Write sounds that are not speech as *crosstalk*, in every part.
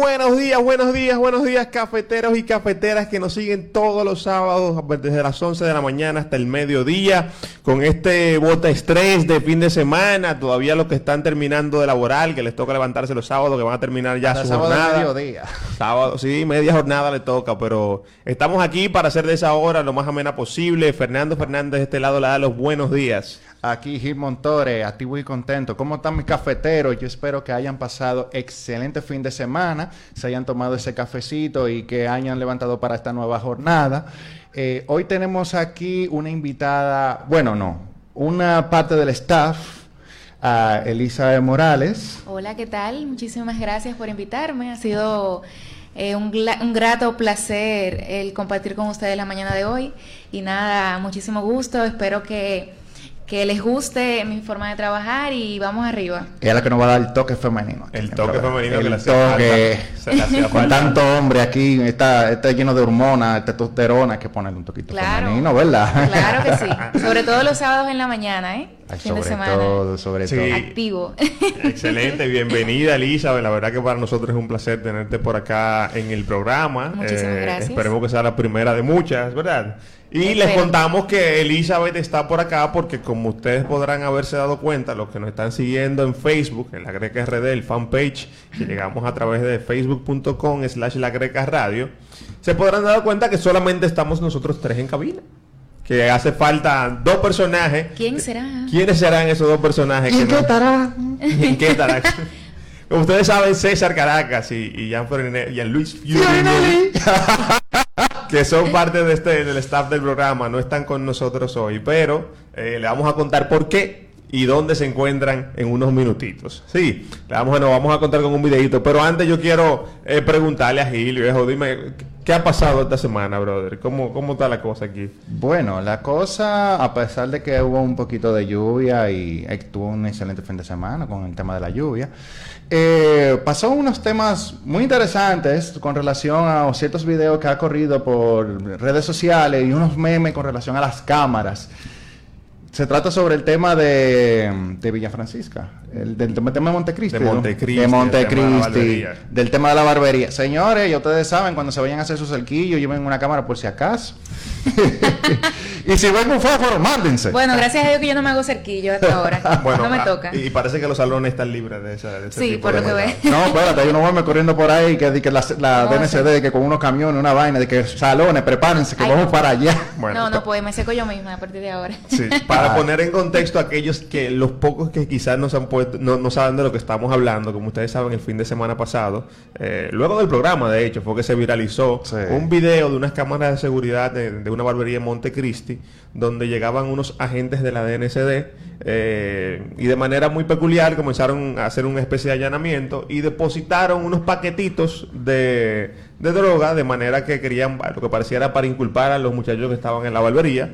Buenos días, buenos días, buenos días, cafeteros y cafeteras que nos siguen todos los sábados desde las 11 de la mañana hasta el mediodía con este bota estrés de fin de semana. Todavía los que están terminando de laboral, que les toca levantarse los sábados, que van a terminar ya su sábado jornada. mediodía. Sábado, sí, media jornada le toca, pero estamos aquí para hacer de esa hora lo más amena posible. Fernando Fernández de este lado le da los buenos días. Aquí Gil Montore, activo y contento. ¿Cómo están mis cafeteros? Yo espero que hayan pasado excelente fin de semana, se hayan tomado ese cafecito y que hayan levantado para esta nueva jornada. Eh, hoy tenemos aquí una invitada, bueno, no, una parte del staff, a Elisa Morales. Hola, ¿qué tal? Muchísimas gracias por invitarme. Ha sido eh, un, un grato placer el compartir con ustedes la mañana de hoy. Y nada, muchísimo gusto. Espero que, que les guste mi forma de trabajar y vamos arriba. Ella es la que nos va a dar el toque femenino. aquí El toque femenino El que le toque. falta. *laughs* Se le hacía Con tanto hombre aquí, está, está lleno de hormonas, testosterona, hay que ponerle un toquito Claro. femenino, ¿verdad? Claro que sí. *laughs* Sobre todo los sábados en la mañana, ¿eh? Ay, fin de sobre semana. todo, sobre Sí. todo. Activo. *laughs* Excelente, bienvenida Elizabeth. La verdad que para nosotros es un placer tenerte por acá en el programa. Eh, Muchísimas gracias. Esperemos que sea la primera de muchas, ¿verdad? Y Espero. les contamos que Elizabeth está por acá porque como ustedes podrán haberse dado cuenta, los que nos están siguiendo en Facebook, en la Greca RD, el fanpage, que llegamos a través de facebook.com slash la Greca Radio, se podrán dar cuenta que solamente estamos nosotros tres en cabina. Que hace falta dos personajes. ¿Quién será? ¿Quiénes serán esos dos personajes? que no- estará? ¿En qué estará? Como ustedes saben, César Caracas y, y y Luis Fiorinelli, que *laughs* son parte de este, del staff del programa, no están con nosotros hoy, pero eh, le vamos a contar por qué y dónde se encuentran en unos minutitos. Sí, le vamos, nos vamos a contar con un videito, pero antes yo quiero eh, preguntarle a Gil, viejo, dime, ¿qué ha pasado esta semana, brother? ¿Cómo, cómo está la cosa aquí? Bueno, la cosa, a pesar de que hubo un poquito de lluvia y tuvo un excelente fin de semana con el tema de la lluvia, eh, pasó unos temas muy interesantes con relación a ciertos videos que ha corrido por redes sociales y unos memes con relación a las cámaras. Se trata sobre el tema de, de Villa Francisca, el, del tema de Montecristi. De ¿no? Montecristi, De tema Montecristi, del tema de la barbería. Señores, ya ustedes saben, cuando se vayan a hacer su cerquillo, lleven una cámara por si acaso. *laughs* y si ven un fósforo, mándense. Bueno, gracias a Dios que yo no me hago cerquillo hasta ahora. *laughs* no me ah, toca. Y parece que los salones están libres de, esa, de ese Sí, tipo por de lo que ve. No, espérate, hay unos hombres corriendo por ahí que, que la, la No, DNCD, de que con unos camiones, una vaina, de que salones, prepárense, que Ay, vamos no. para allá. Bueno, no, no, pues me seco yo misma a partir de ahora. Sí, *laughs* para Ah. poner en contexto a aquellos que los pocos que quizás no se han puesto, no, no saben de lo que estamos hablando, como ustedes saben, el fin de semana pasado, eh, luego del programa, de hecho, fue que se viralizó Sí. un video de unas cámaras de seguridad de, de una barbería en Montecristi, donde llegaban unos agentes de la DNCD eh, y de manera muy peculiar comenzaron a hacer una especie de allanamiento y depositaron unos paquetitos de, de droga, de manera que querían, lo que pareciera para inculpar a los muchachos que estaban en la barbería.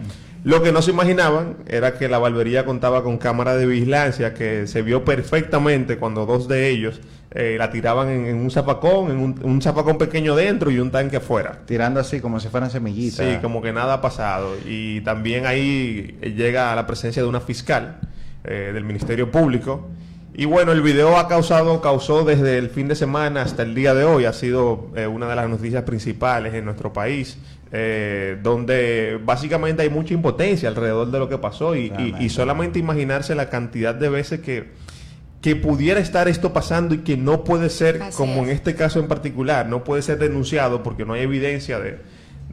Lo que no se imaginaban era que la barbería contaba con cámara de vigilancia que se vio perfectamente cuando dos de ellos eh, la tiraban en, en un zapacón, en un, un zapacón pequeño dentro y un tanque afuera. Tirando así como si fueran semillitas. Sí, como que nada ha pasado. Y también ahí llega la presencia de una fiscal eh, del Ministerio Público. Y bueno, el video ha causado, causó desde el fin de semana hasta el día de hoy, ha sido eh, una de las noticias principales en nuestro país, eh, donde básicamente hay mucha impotencia alrededor de lo que pasó y, y- y Realmente. solamente imaginarse la cantidad de veces que, que pudiera estar esto pasando y que no puede ser, Así como en es. este caso en particular, no puede ser denunciado porque no hay evidencia de,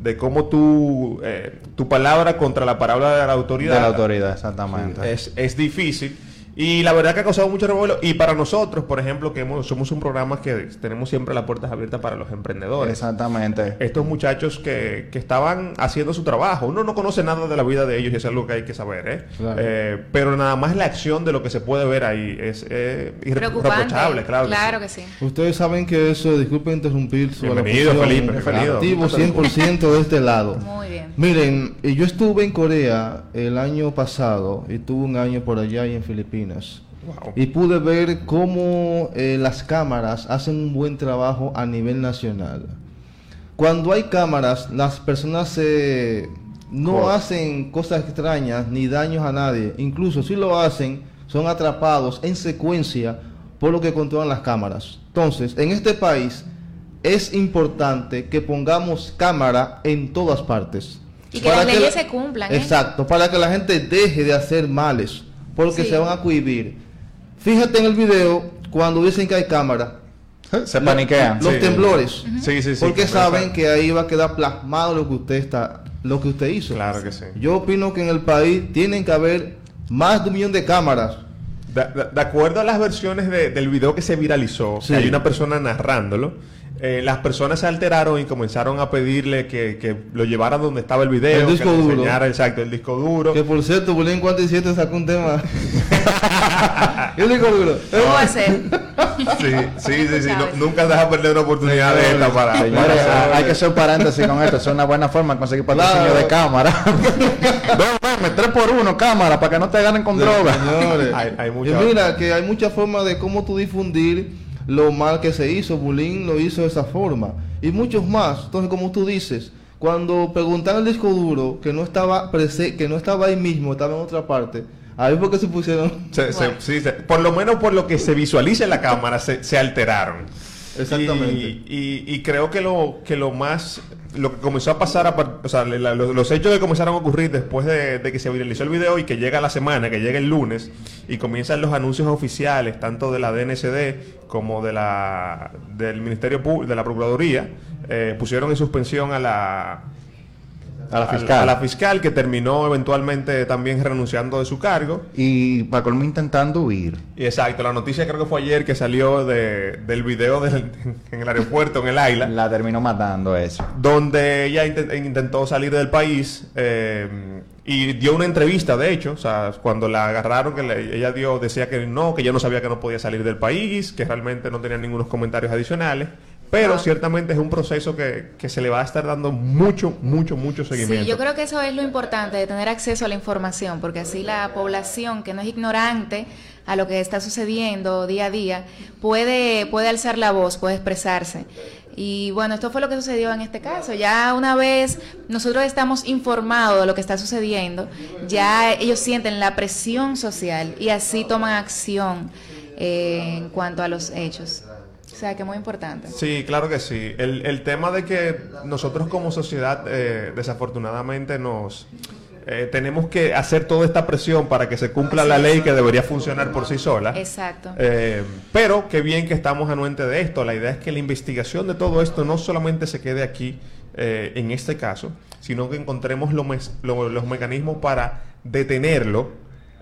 de cómo tú, eh, tu palabra contra la palabra de la autoridad, De la autoridad, exactamente. es, es difícil. Y la verdad que ha causado mucho revuelo. Y para nosotros, por ejemplo, que hemos- somos un programa que tenemos siempre las puertas abiertas para los emprendedores Exactamente. estos muchachos que, que estaban haciendo su trabajo. Uno no conoce nada de la vida de ellos y es algo que hay que saber, ¿eh? Claro. Eh, pero nada más la acción de lo que se puede ver ahí es eh, irreprochable, claro. que Claro sí. que sí. Ustedes saben que eso, disculpen interrumpir su Bienvenido, Felipe, bienvenido. Activo 100% de este lado. *laughs* Muy bien. Miren, yo estuve en Corea el año pasado y tuve un año por allá y en Filipinas. Wow. Y pude ver cómo eh, las cámaras hacen un buen trabajo a nivel nacional. Cuando hay cámaras, las personas se no hacen cosas extrañas ni daños a nadie. Incluso si lo hacen, son atrapados en secuencia por lo que controlan las cámaras. Entonces, en este país es importante que pongamos cámara en todas partes. Y que las leyes se cumplan. ¿eh? Exacto, para que la gente deje de hacer males, porque Sí. se van a cohibir. Fíjate en el video cuando dicen que hay cámara. Se paniquean. Los Sí. temblores. Sí, sí, sí. porque saben que ahí va a quedar plasmado lo que usted está, lo que usted hizo. Claro que sí. Yo opino que en el país tienen que haber más de un millón de cámaras. De, de- de acuerdo a las versiones de- del video que se viralizó, que hay una persona narrándolo, eh, las personas se alteraron y comenzaron a pedirle que, que lo llevara donde estaba el video, El disco que le duro. enseñara exacto el disco duro. Que por cierto, Bulín 47 sacó un tema. *laughs* Yo digo duro. ¿Cómo va a ser? Sí, sí, sí, sí. no- nunca deja perder una oportunidad de esta para. Señores, hay que hacer un paréntesis con esto. Es una buena forma de conseguir patrocinio Claro. de cámara. *laughs* ven, ven, me tres por uno cámara para que no te ganen con droga. Señores. *laughs* Hay- hay Y mucha- mira que hay muchas formas de cómo tú difundir lo mal que se hizo. Bulín lo hizo de esa forma. Y muchos más. Entonces, como tú dices, cuando preguntaron el disco duro que no estaba que no estaba ahí mismo, estaba en otra parte, ahí fue que se pusieron. *laughs* se- se- Bueno. sí, se- por lo menos por lo que se visualiza en la cámara, se, se alteraron. Exactamente. Y, y- y creo que lo, que lo más, lo que comenzó a pasar, a o sea, la- los, los hechos que comenzaron a ocurrir después de, de que se viralizó el video y que llega la semana, que llega el lunes, y comienzan los anuncios oficiales, tanto de la DNCD como de la, del Ministerio Público, de la Procuraduría, eh, pusieron en suspensión a la, A la fiscal. a la fiscal que terminó eventualmente también renunciando de su cargo. Y para colmo intentando huir. Y Exacto, la noticia creo que fue ayer que salió de- del video del- *laughs* en el aeropuerto, en el Aila, La terminó matando eso. donde ella intent- intentó salir del país eh, y dio una entrevista, de hecho, o sea, cuando la agarraron, que le- ella dio, decía que no, que ella no sabía que no podía salir del país, que realmente no tenía ningunos comentarios adicionales, pero Ah. ciertamente es un proceso que, que se le va a estar dando mucho, mucho, mucho seguimiento. Sí, yo creo que eso es lo importante, de tener acceso a la información, porque así la población que no es ignorante a lo que está sucediendo día a día, puede, puede alzar la voz, puede expresarse. Y bueno, esto fue lo que sucedió en este caso. Ya una vez nosotros estamos informados de lo que está sucediendo, ya ellos sienten la presión social y así toman acción eh, en cuanto a los hechos. O sea, que es muy importante. Sí, claro que sí. El, el tema de que nosotros como sociedad, eh, desafortunadamente, nos eh, tenemos que hacer toda esta presión para que se cumpla la ley que debería funcionar por sí sola. Exacto. Eh, pero qué bien que estamos anuentes de esto. La idea es que la investigación de todo esto no solamente se quede aquí eh, en este caso, sino que encontremos lo mes- lo- los mecanismos para detenerlo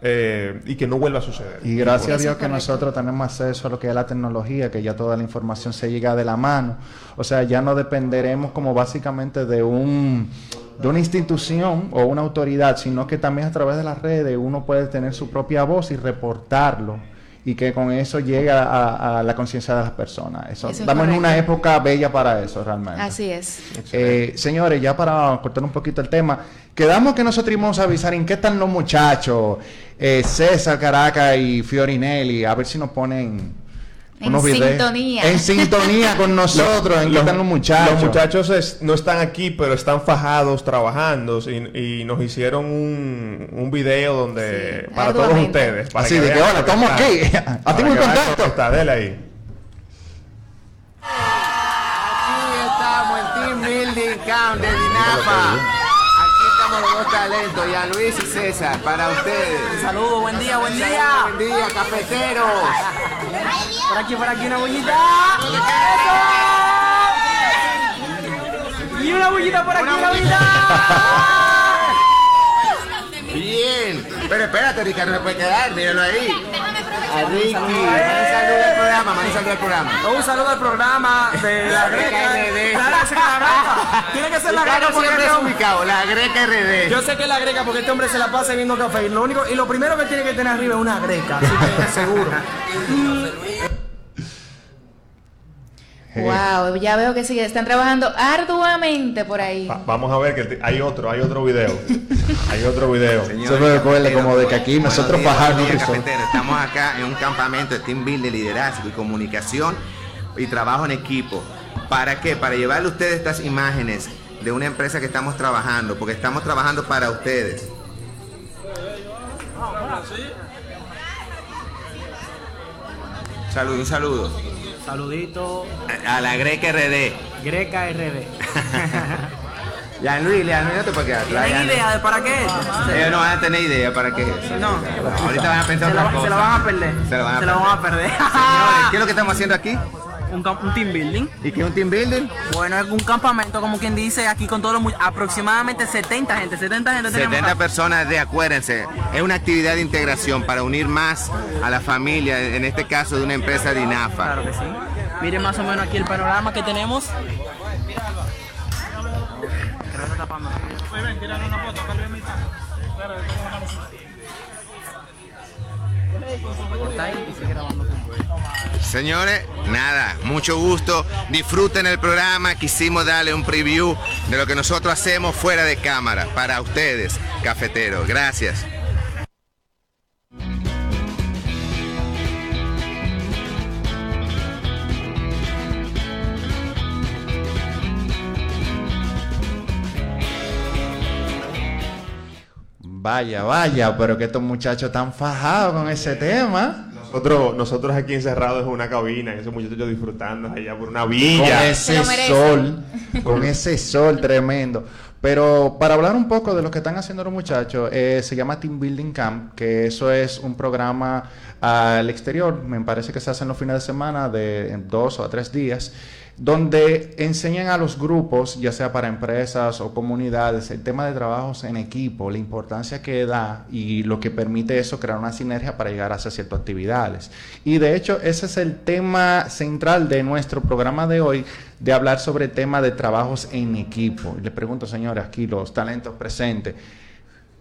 eh, y que no vuelva a suceder. Y gracias a Dios que nosotros tenemos acceso a lo que es la tecnología, que ya toda la información se llega de la mano. O sea, ya no dependeremos como básicamente de un de una institución o una autoridad, sino que también a través de las redes uno puede tener su propia voz y reportarlo y que con eso llega a, a la conciencia de las personas. Eso, Eso es estamos en una época bella para eso realmente. Así es. Eh, señores, ya para cortar un poquito el tema, quedamos que nosotros íbamos a avisar en qué están los muchachos, eh, César Caracas y Fiorinelli, a ver si nos ponen En unos videos. sintonía. En sintonía con *laughs* nosotros, en qué están los muchachos. Los muchachos es- no están aquí, pero están fajados trabajando y, y nos hicieron un, un video donde Sí, para todos ustedes. Para Así de que, lo estamos aquí. Para *laughs* A ti que muy vean lo contacto. Está, dele ahí. Aquí estamos en Team Building Camp de Dinapa. Aquí estamos los dos talentos, ya Luis y César, para ustedes. Saludos, buen día, buen día. Buen día, cafeteros. Por aquí, por aquí, una bullita. Y una bullita por aquí, una bullita. Bien. Pero espérate, Ricardo, no se puede quedar, míralo ahí. A Ricky. Manda saludo al programa, manda saludo al programa. Un saludo al programa de la Greca. RD. Claro, esa es la Greca. Tiene que ser la Greca porque siempre este es ubicado, la Greca RD. Yo sé que es la greca porque este hombre se la pasa viendo café y lo único y lo primero que tiene que tener arriba es una greca, así que seguro. *laughs* Wow, ya veo que sí, están trabajando arduamente por ahí. Va- vamos a ver que hay otro, hay otro video. *laughs* hay otro video. Eso me recuerda como de que aquí Buenos nosotros cafeteros. Estamos acá en un campamento de team building, liderazgo y comunicación y trabajo en equipo. ¿Para qué? Para llevarle a ustedes estas imágenes de una empresa que estamos trabajando, porque estamos trabajando para ustedes. Salud, un saludo. Saludito, A la Greca RD. Greca RD. *laughs* Ya, Luis, ya, no te puedes quedar atrás. ¿Tienen ya, idea de para qué es? Ellos no van a tener idea para qué es. No. Ahorita van a pensar Se otra cosa. se lo van a perder. Se lo van a Se perder. van a perder. Señores, ¿qué es lo que *laughs* estamos haciendo aquí? Un, team building. ¿Y qué es un team building? Bueno, es un campamento, como quien dice, aquí con todos los aproximadamente 70 gente. 70 gente tenemos 70 acá. personas de, acuérdense, es una actividad de integración para unir más a la familia, en este caso de una empresa de INAFA. Claro que sí. Miren más o menos aquí el panorama que tenemos. Creo que está tapando. Está ahí y sigue grabando. Señores, nada, mucho gusto. Disfruten el programa. Quisimos darle un preview de lo que nosotros hacemos fuera de cámara para ustedes, cafeteros. Gracias. Vaya, vaya, pero que estos muchachos están fajados con ese tema. Nosotros, nosotros aquí encerrados en una cabina, y esos muchachos disfrutando allá por una Con villa. ese lo merecen. sol, *laughs* con ese sol tremendo. Pero para hablar un poco de lo que están haciendo los muchachos, eh, se llama Team Building Camp, que eso es un programa al exterior, me parece que se hace en los fines de semana de en dos o a tres días, donde enseñan a los grupos, ya sea para empresas o comunidades, el tema de trabajos en equipo, la importancia que da y lo que permite eso crear una sinergia para llegar a hacer ciertas actividades. Y de hecho, ese es el tema central de nuestro programa de hoy, de hablar sobre el tema de trabajos en equipo. Y le pregunto, señores, aquí los talentos presentes.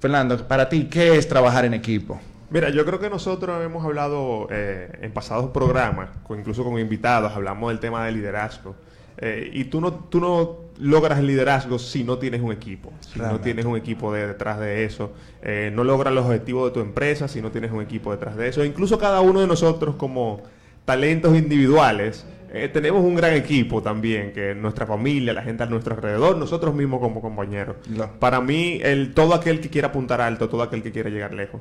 Fernando, para ti, ¿qué es trabajar en equipo? Mira, yo creo que nosotros hemos hablado eh, en pasados programas, con- incluso con invitados, hablamos del tema del liderazgo. Eh, y tú no, tú no logras el liderazgo si no tienes un equipo, si no tienes un equipo de- detrás de eso. Eh, no logras los objetivos de tu empresa si no tienes un equipo detrás de eso. Incluso cada uno de nosotros como talentos individuales, eh, tenemos un gran equipo también, que nuestra familia, la gente a nuestro alrededor, nosotros mismos como compañeros. Para mí, el, todo aquel que quiera apuntar alto, todo aquel que quiera llegar lejos,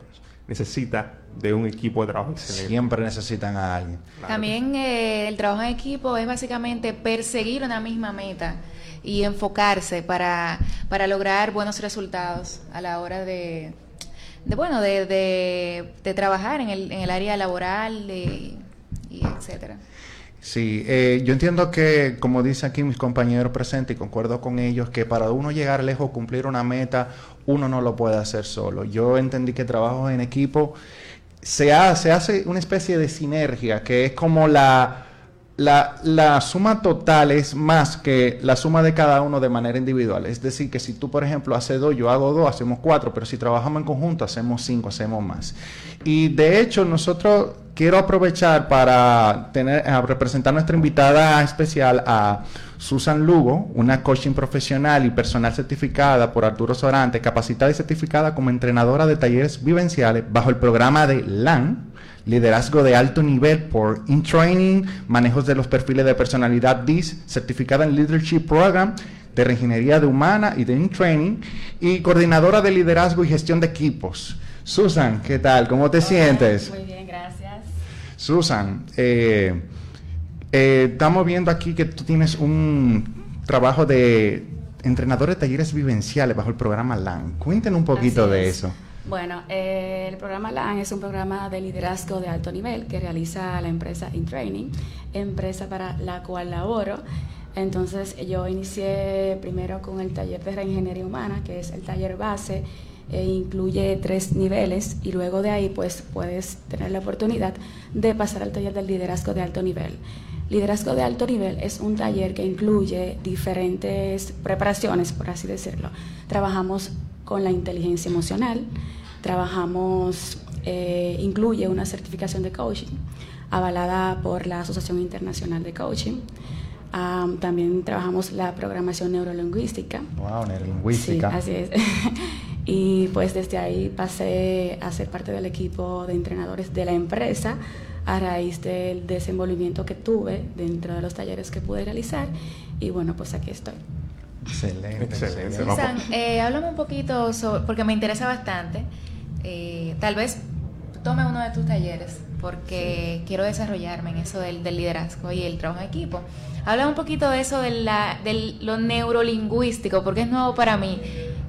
necesita de un equipo de trabajo excelente. Siempre necesitan a alguien. Claro. También eh, el trabajo en equipo es básicamente perseguir una misma meta y enfocarse para, para lograr buenos resultados a la hora de, de bueno, de, de, de trabajar en el, en el área laboral de- y etcétera. Sí, eh, yo entiendo que, como dicen aquí mis compañeros presentes, y concuerdo con ellos, que para uno llegar lejos, cumplir una meta, uno no lo puede hacer solo. Yo entendí que trabajo en equipo se hace, una especie de sinergia, que es como la, la, la suma total es más que la suma de cada uno de manera individual. Es decir, que si tú, por ejemplo, haces dos, yo hago dos, hacemos cuatro, pero si trabajamos en conjunto, hacemos cinco, hacemos más. Y de hecho, nosotros quiero aprovechar para tener, a representar nuestra invitada especial a Susan Lugo, una coaching profesional y personal certificada por Arturo Sorante, capacitada y certificada como entrenadora de talleres vivenciales bajo el programa de LAN, liderazgo de alto nivel por InTraining, manejos de los perfiles de personalidad DIS, certificada en Leadership Program de Reingeniería de Humana y de InTraining, y coordinadora de liderazgo y gestión de equipos. Susan, ¿qué tal? ¿Cómo te sientes? Muy bien, gracias. Susan, eh, eh, estamos viendo aquí que tú tienes un trabajo de entrenador de talleres vivenciales bajo el programa LAN. Cuéntenos un poquito Así de es. eso. Bueno, eh, el programa LAN es un programa de liderazgo de alto nivel que realiza la empresa InTraining, empresa para la cual laboro. Entonces yo inicié primero con el taller de reingeniería humana, que es el taller base, e incluye tres niveles y luego de ahí pues puedes tener la oportunidad de pasar al taller del liderazgo de alto nivel. Liderazgo de alto nivel es un taller que incluye diferentes preparaciones, por así decirlo. Trabajamos con la inteligencia emocional, trabajamos, eh, incluye una certificación de coaching avalada por la Asociación Internacional de Coaching. Am, también trabajamos la programación neurolingüística. Wow, neurolingüística. Sí, así es. *laughs* y pues desde ahí pasé a ser parte del equipo de entrenadores de la empresa a raíz del desenvolvimiento que tuve dentro de los talleres que pude realizar. Y bueno, pues aquí estoy. Excelente. Excelente. excelente. Eh, háblame un poquito sobre, porque me interesa bastante. eh, tal vez tome uno de tus talleres porque quiero desarrollarme en eso del, del, liderazgo y el trabajo en equipo. Habla un poquito de eso de, la, de lo neurolingüístico, porque es nuevo para mí.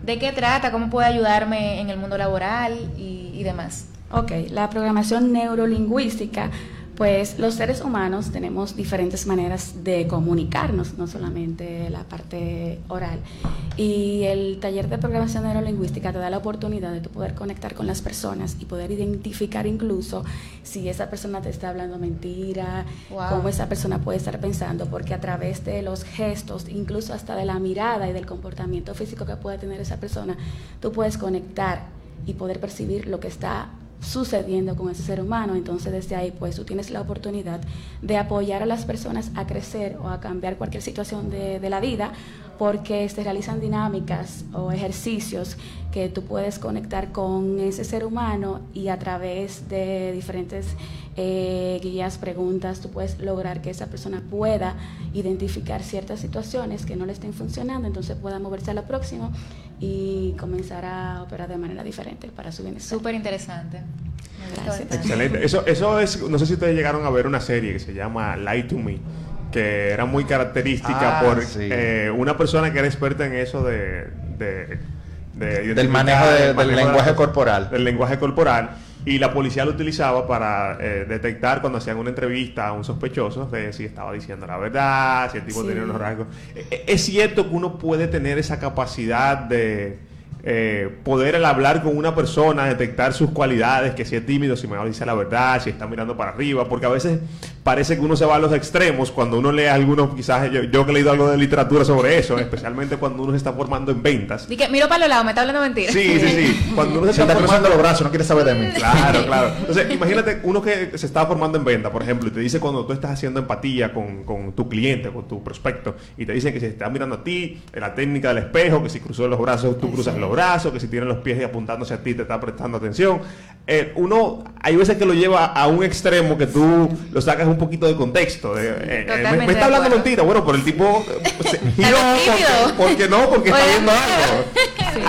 ¿De qué trata? ¿Cómo puede ayudarme en el mundo laboral y, y demás? Ok, la programación neurolingüística pues los seres humanos tenemos diferentes maneras de comunicarnos, no solamente la parte oral. Y el taller de programación neurolingüística te da la oportunidad de poder conectar con las personas y poder identificar incluso si esa persona te está hablando mentira, wow. cómo esa persona puede estar pensando, porque a través de los gestos, incluso hasta de la mirada y del comportamiento físico que puede tener esa persona, tú puedes conectar y poder percibir lo que está sucediendo con ese ser humano. Entonces desde ahí pues tú tienes la oportunidad de apoyar a las personas a crecer o a cambiar cualquier situación de, de la vida porque se realizan dinámicas o ejercicios que tú puedes conectar con ese ser humano y a través de diferentes eh, guías, preguntas, tú puedes lograr que esa persona pueda identificar ciertas situaciones que no le estén funcionando, entonces pueda moverse a lo próximo y comenzar a operar de manera diferente para su bienestar. Súper interesante. Gracias. Excelente. Eso, eso es, no sé si ustedes llegaron a ver una serie que se llama Lie to Me que era muy característica ah, por sí. eh, una persona que era experta en eso de, de, de del manejo, de, del manejo lenguaje corporal del lenguaje corporal y la policía lo utilizaba para eh, detectar cuando hacían una entrevista a un sospechoso de si estaba diciendo la verdad si el tipo sí. tenía unos rasgos es cierto que uno puede tener esa capacidad de eh, poder al hablar con una persona, detectar sus cualidades, que si es tímido, si me dice la verdad, si está mirando para arriba, porque a veces parece que uno se va a los extremos cuando uno lee algunos, quizás yo, yo que he leído algo de literatura sobre eso, especialmente cuando uno se está formando en ventas. Y que miro para los lados, me está hablando mentira. Sí, sí, sí. *laughs* Cuando uno se, se está, está formando los brazos, no quiere saber de mí. Claro, *laughs* claro. Entonces, imagínate uno que se está formando en venta, por ejemplo, y te dice cuando tú estás haciendo empatía con, con tu cliente, con tu prospecto, y te dicen que si está mirando a ti, en la técnica del espejo, que si cruzó los brazos, tú cruzas los brazos, que si tiene los pies apuntándose a ti, te está prestando atención. Eh, uno, hay veces que lo lleva a un extremo que tú lo sacas un poquito de contexto. De, eh, me, me, está hablando mentira. Bueno, pero el tipo se *laughs* porque, porque, no, porque está viendo algo. *laughs* Sí.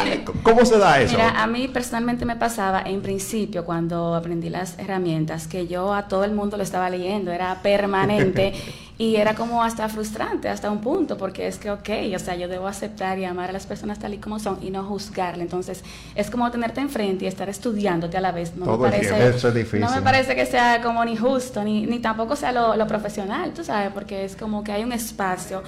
¿Cómo se da eso? Mira, a mí personalmente me pasaba en principio cuando aprendí las herramientas que yo a todo el mundo lo estaba leyendo, era permanente. *laughs* Y era como hasta frustrante, hasta un punto, porque es que, ok, o sea, yo debo aceptar y amar a las personas tal y como son y no juzgarle. Entonces, es como tenerte enfrente y estar estudiándote a la vez. No, Todo me parece, Eso es difícil. no me parece que sea como ni justo, ni, ni tampoco sea lo, lo profesional, tú sabes, porque es como que hay un espacio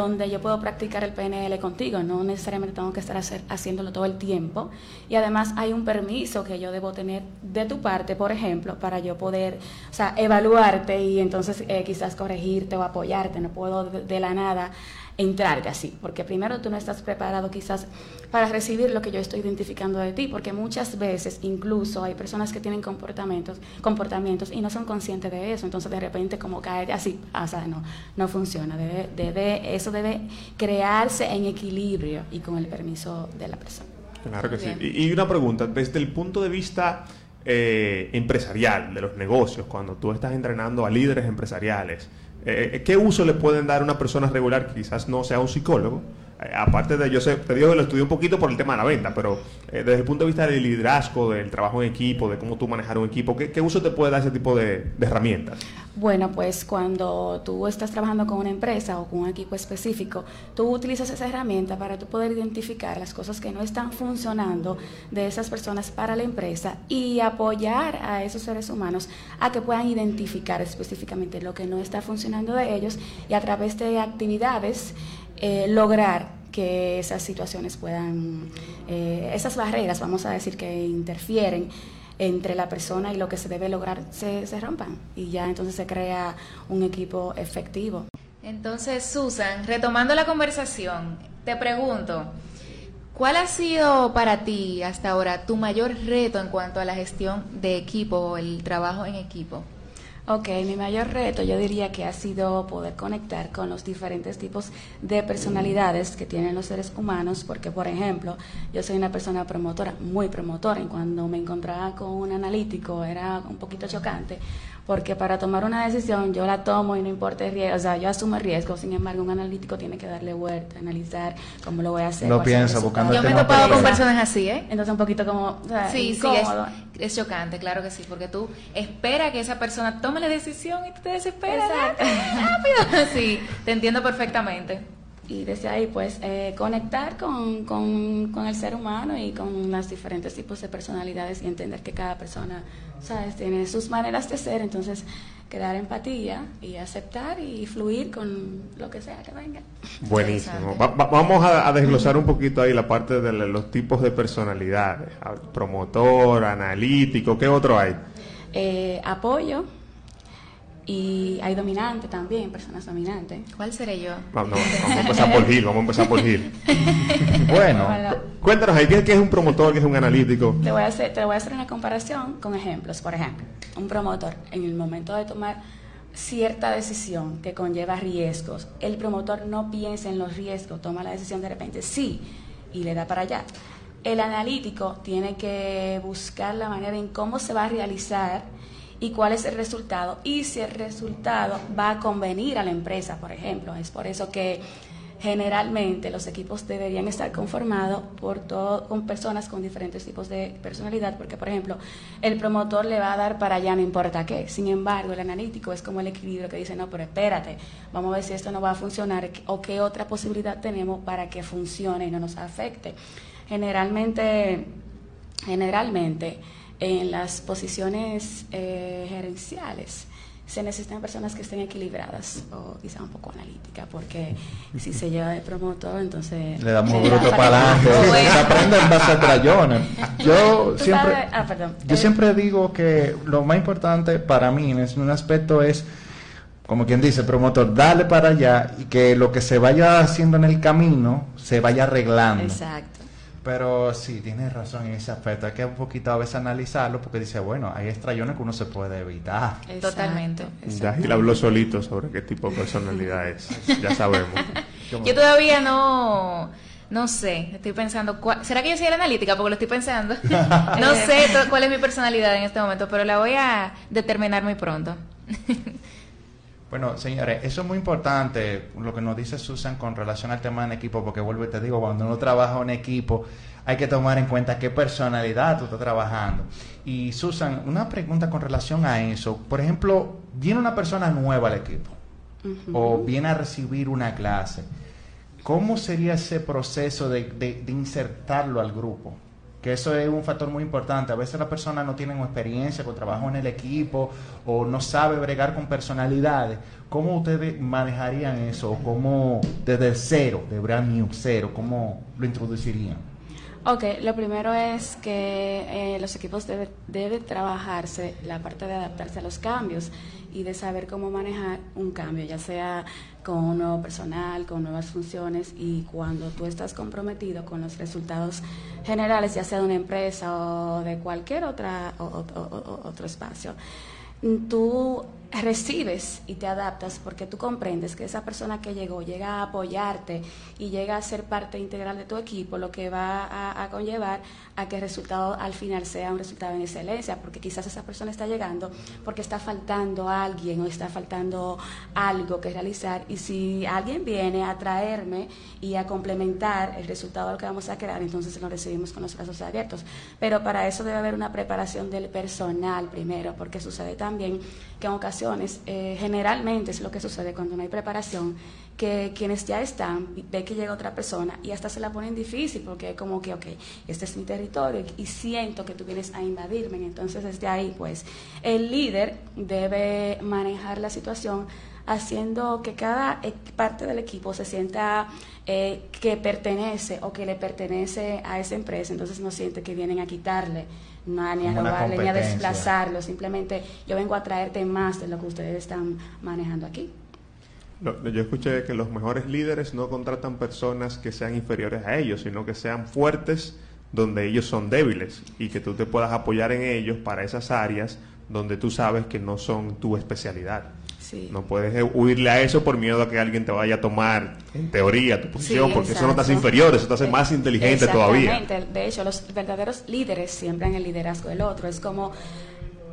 donde yo puedo practicar el PNL contigo, no necesariamente tengo que estar haciéndolo todo el tiempo. Y además hay un permiso que yo debo tener de tu parte, por ejemplo, para yo poder, o sea, evaluarte y entonces eh, quizás corregirte o apoyarte. No puedo de la nada entrarte así, porque primero tú no estás preparado quizás para recibir lo que yo estoy identificando de ti, porque muchas veces incluso hay personas que tienen comportamientos, comportamientos y no son conscientes de eso, entonces de repente como cae así, o sea, no, no funciona, debe, debe, eso debe crearse en equilibrio y con el permiso de la persona. Claro que sí. Y, y una pregunta, desde el punto de vista eh, empresarial, de los negocios, cuando tú estás entrenando a líderes empresariales, eh, ¿qué uso le pueden dar a una persona regular que quizás no sea un psicólogo? Eh, aparte de, yo sé, te digo que lo estudié un poquito por el tema de la venta, pero eh, desde el punto de vista del liderazgo, del trabajo en equipo, de cómo tú manejar un equipo, ¿qué, uso te puede dar ese tipo de, herramientas? Bueno, pues cuando tú estás trabajando con una empresa o con un equipo específico, tú utilizas esa herramienta para tú poder identificar las cosas que no están funcionando de esas personas para la empresa y apoyar a esos seres humanos a que puedan identificar específicamente lo que no está funcionando de ellos y a través de actividades eh, lograr que esas situaciones puedan, eh, esas barreras, vamos a decir, que interfieren entre la persona y lo que se debe lograr, se, se rompan y ya entonces se crea un equipo efectivo. Entonces, Susan, retomando la conversación, te pregunto, ¿cuál ha sido para ti hasta ahora tu mayor reto en cuanto a la gestión de equipo o el trabajo en equipo? Ok, mi mayor reto yo diría que ha sido poder conectar con los diferentes tipos de personalidades que tienen los seres humanos, porque por ejemplo, yo soy una persona promotora, muy promotora, y cuando me encontraba con un analítico era un poquito chocante, porque para tomar una decisión yo la tomo y no importa el riesgo, o sea, yo asumo el riesgo, sin embargo, un analítico tiene que darle vuelta, analizar cómo lo voy a hacer. El piensa, buscando Yo me he topado con personas así, ¿eh? Entonces un poquito como, o sea, Sí, sí, es, es chocante, claro que sí, porque tú esperas que esa persona tome la decisión y tú te desesperas. Exacto. Rápido. *laughs* Sí, te entiendo perfectamente. Y desde ahí pues eh, conectar con, con, con el ser humano y con los diferentes tipos de personalidades y entender que cada persona sabes tiene sus maneras de ser entonces crear empatía y aceptar y fluir con lo que sea que venga Buenísimo. Va- va- vamos a, a desglosar un poquito ahí la parte de los tipos de personalidades. A- Promotor, analítico, ¿qué otro hay? Eh, apoyo y hay dominante también personas dominantes ¿Cuál seré yo? Vamos, no, vamos a empezar por Gil, vamos a empezar por Gil. *laughs* Bueno, Bueno, Cuéntanos ahí, ¿qué, qué es un promotor, qué es un analítico? Te voy, a hacer, te voy a hacer una comparación con ejemplos. Por ejemplo, un promotor, en el momento de tomar cierta decisión que conlleva riesgos, el promotor no piensa en los riesgos, toma la decisión de repente, sí, y le da para allá. El analítico tiene que buscar la manera en cómo se va a realizar y cuál es el resultado y si el resultado va a convenir a la empresa, por ejemplo. Es por eso que generalmente los equipos deberían estar conformados por todo, con personas con diferentes tipos de personalidad, porque por ejemplo, el promotor le va a dar para allá no importa qué. Sin embargo, el analítico es como el equilibrio que dice, no, pero espérate, vamos a ver si esto no va a funcionar o qué otra posibilidad tenemos para que funcione y no nos afecte. Generalmente, generalmente en las posiciones eh, gerenciales, se necesitan personas que estén equilibradas o quizá un poco analíticas, porque si se lleva de promotor, entonces... le damos da bruto para- adelante. Bueno. Se aprende en base a trayones. Yo siempre, ah, perdón. yo Eh, siempre digo que lo más importante para mí en un aspecto es, como quien dice, promotor, dale para allá y que lo que se vaya haciendo en el camino se vaya arreglando. Exacto. Pero sí, tienes razón en ese aspecto. Hay que un poquito a veces analizarlo porque dice, bueno, hay estrayones que uno se puede evitar. Exacto, Totalmente. Ya exacto. Gil habló solito sobre qué tipo de personalidad es. Ya sabemos. *laughs* Yo todavía no, no sé, estoy pensando, cuál- ¿será que yo soy la analítica? Porque lo estoy pensando. *laughs* no *laughs* sé cuál es mi personalidad en este momento, pero la voy a determinar muy pronto. Bueno, señores, eso es muy importante, lo que nos dice Susan con relación al tema en equipo, porque vuelvo y te digo, cuando uno trabaja en equipo, hay que tomar en cuenta qué personalidad tú estás trabajando. Y Susan, una pregunta con relación a eso. Por ejemplo, viene una persona nueva al equipo o viene a recibir una clase. ¿Cómo sería ese proceso de, de- de insertarlo al grupo? Que eso es un factor muy importante. A veces la persona no tiene experiencia con trabajo en el equipo o no sabe bregar con personalidades. ¿Cómo ustedes manejarían eso? ¿O ¿Cómo desde cero, de brand new, cero, cómo lo introducirían? Ok, lo primero es que eh, los equipos deben debe trabajarse la parte de adaptarse a los cambios y de saber cómo manejar un cambio, ya sea con nuevo personal, con nuevas funciones y cuando tú estás comprometido con los resultados generales, ya sea de una empresa o de cualquier otra otro espacio, tú recibes y te adaptas porque tú comprendes que esa persona que llegó llega a apoyarte y llega a ser parte integral de tu equipo, lo que va a, a conllevar a que el resultado al final sea un resultado en excelencia, porque quizás esa persona está llegando porque está faltando alguien o está faltando algo que realizar y si alguien viene a traerme y a complementar el resultado lo que vamos a crear, entonces lo recibimos con los brazos abiertos. Pero para eso debe haber una preparación del personal primero, porque sucede también que en ocasiones, eh, generalmente es lo que sucede cuando no hay preparación, que quienes ya están, ve que llega otra persona y hasta se la ponen difícil, porque es como que, ok, este es mi territorio y siento que tú vienes a invadirme. Entonces, desde ahí, pues, el líder debe manejar la situación haciendo que cada parte del equipo se sienta eh, que pertenece o que le pertenece a esa empresa, entonces no siente que vienen a quitarle, no, ni a robarle, ni a desplazarlo, simplemente yo vengo a traerte más de lo que ustedes están manejando aquí. Lo- Yo escuché que los mejores líderes no contratan personas que sean inferiores a ellos, sino que sean fuertes donde ellos son débiles y que tú te puedas apoyar en ellos para esas áreas donde tú sabes que no son tu especialidad. Sí. No puedes eh, huirle a eso por miedo a que alguien te vaya a tomar, en teoría, tu posición, Sí, porque eso no te hace inferior, eso te hace más inteligente todavía. De hecho, los verdaderos líderes siembran el liderazgo del otro. Es como,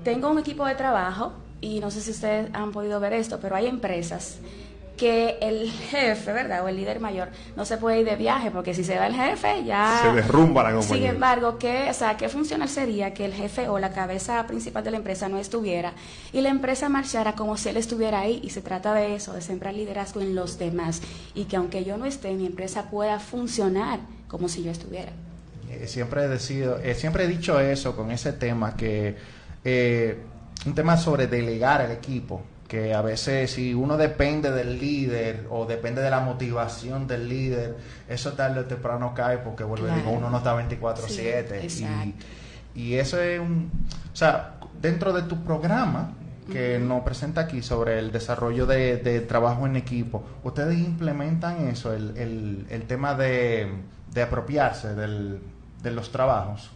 tengo un equipo de trabajo y no sé si ustedes han podido ver esto, pero hay empresas que el jefe, ¿verdad? O el líder mayor no se puede ir de viaje porque si se va el jefe ya... Se derrumba la compañía. Sin embargo, ¿qué, o sea, ¿qué funcional sería que el jefe o la cabeza principal de la empresa no estuviera y la empresa marchara como si él estuviera ahí? Y se trata de eso, de sembrar liderazgo en los demás y que aunque yo no esté, mi empresa pueda funcionar como si yo estuviera. Eh, siempre he decidido, eh, siempre he dicho eso con ese tema que eh, un tema sobre delegar el equipo que a veces si uno depende del líder o depende de la motivación del líder, eso tarde o temprano cae porque vuelve Claro. digo, uno no está 24/7 Sí, y, y eso es un, o sea, dentro de tu programa que nos presenta aquí sobre el desarrollo de, de trabajo en equipo, ustedes implementan eso, el, el, el tema de, de apropiarse del, de los trabajos.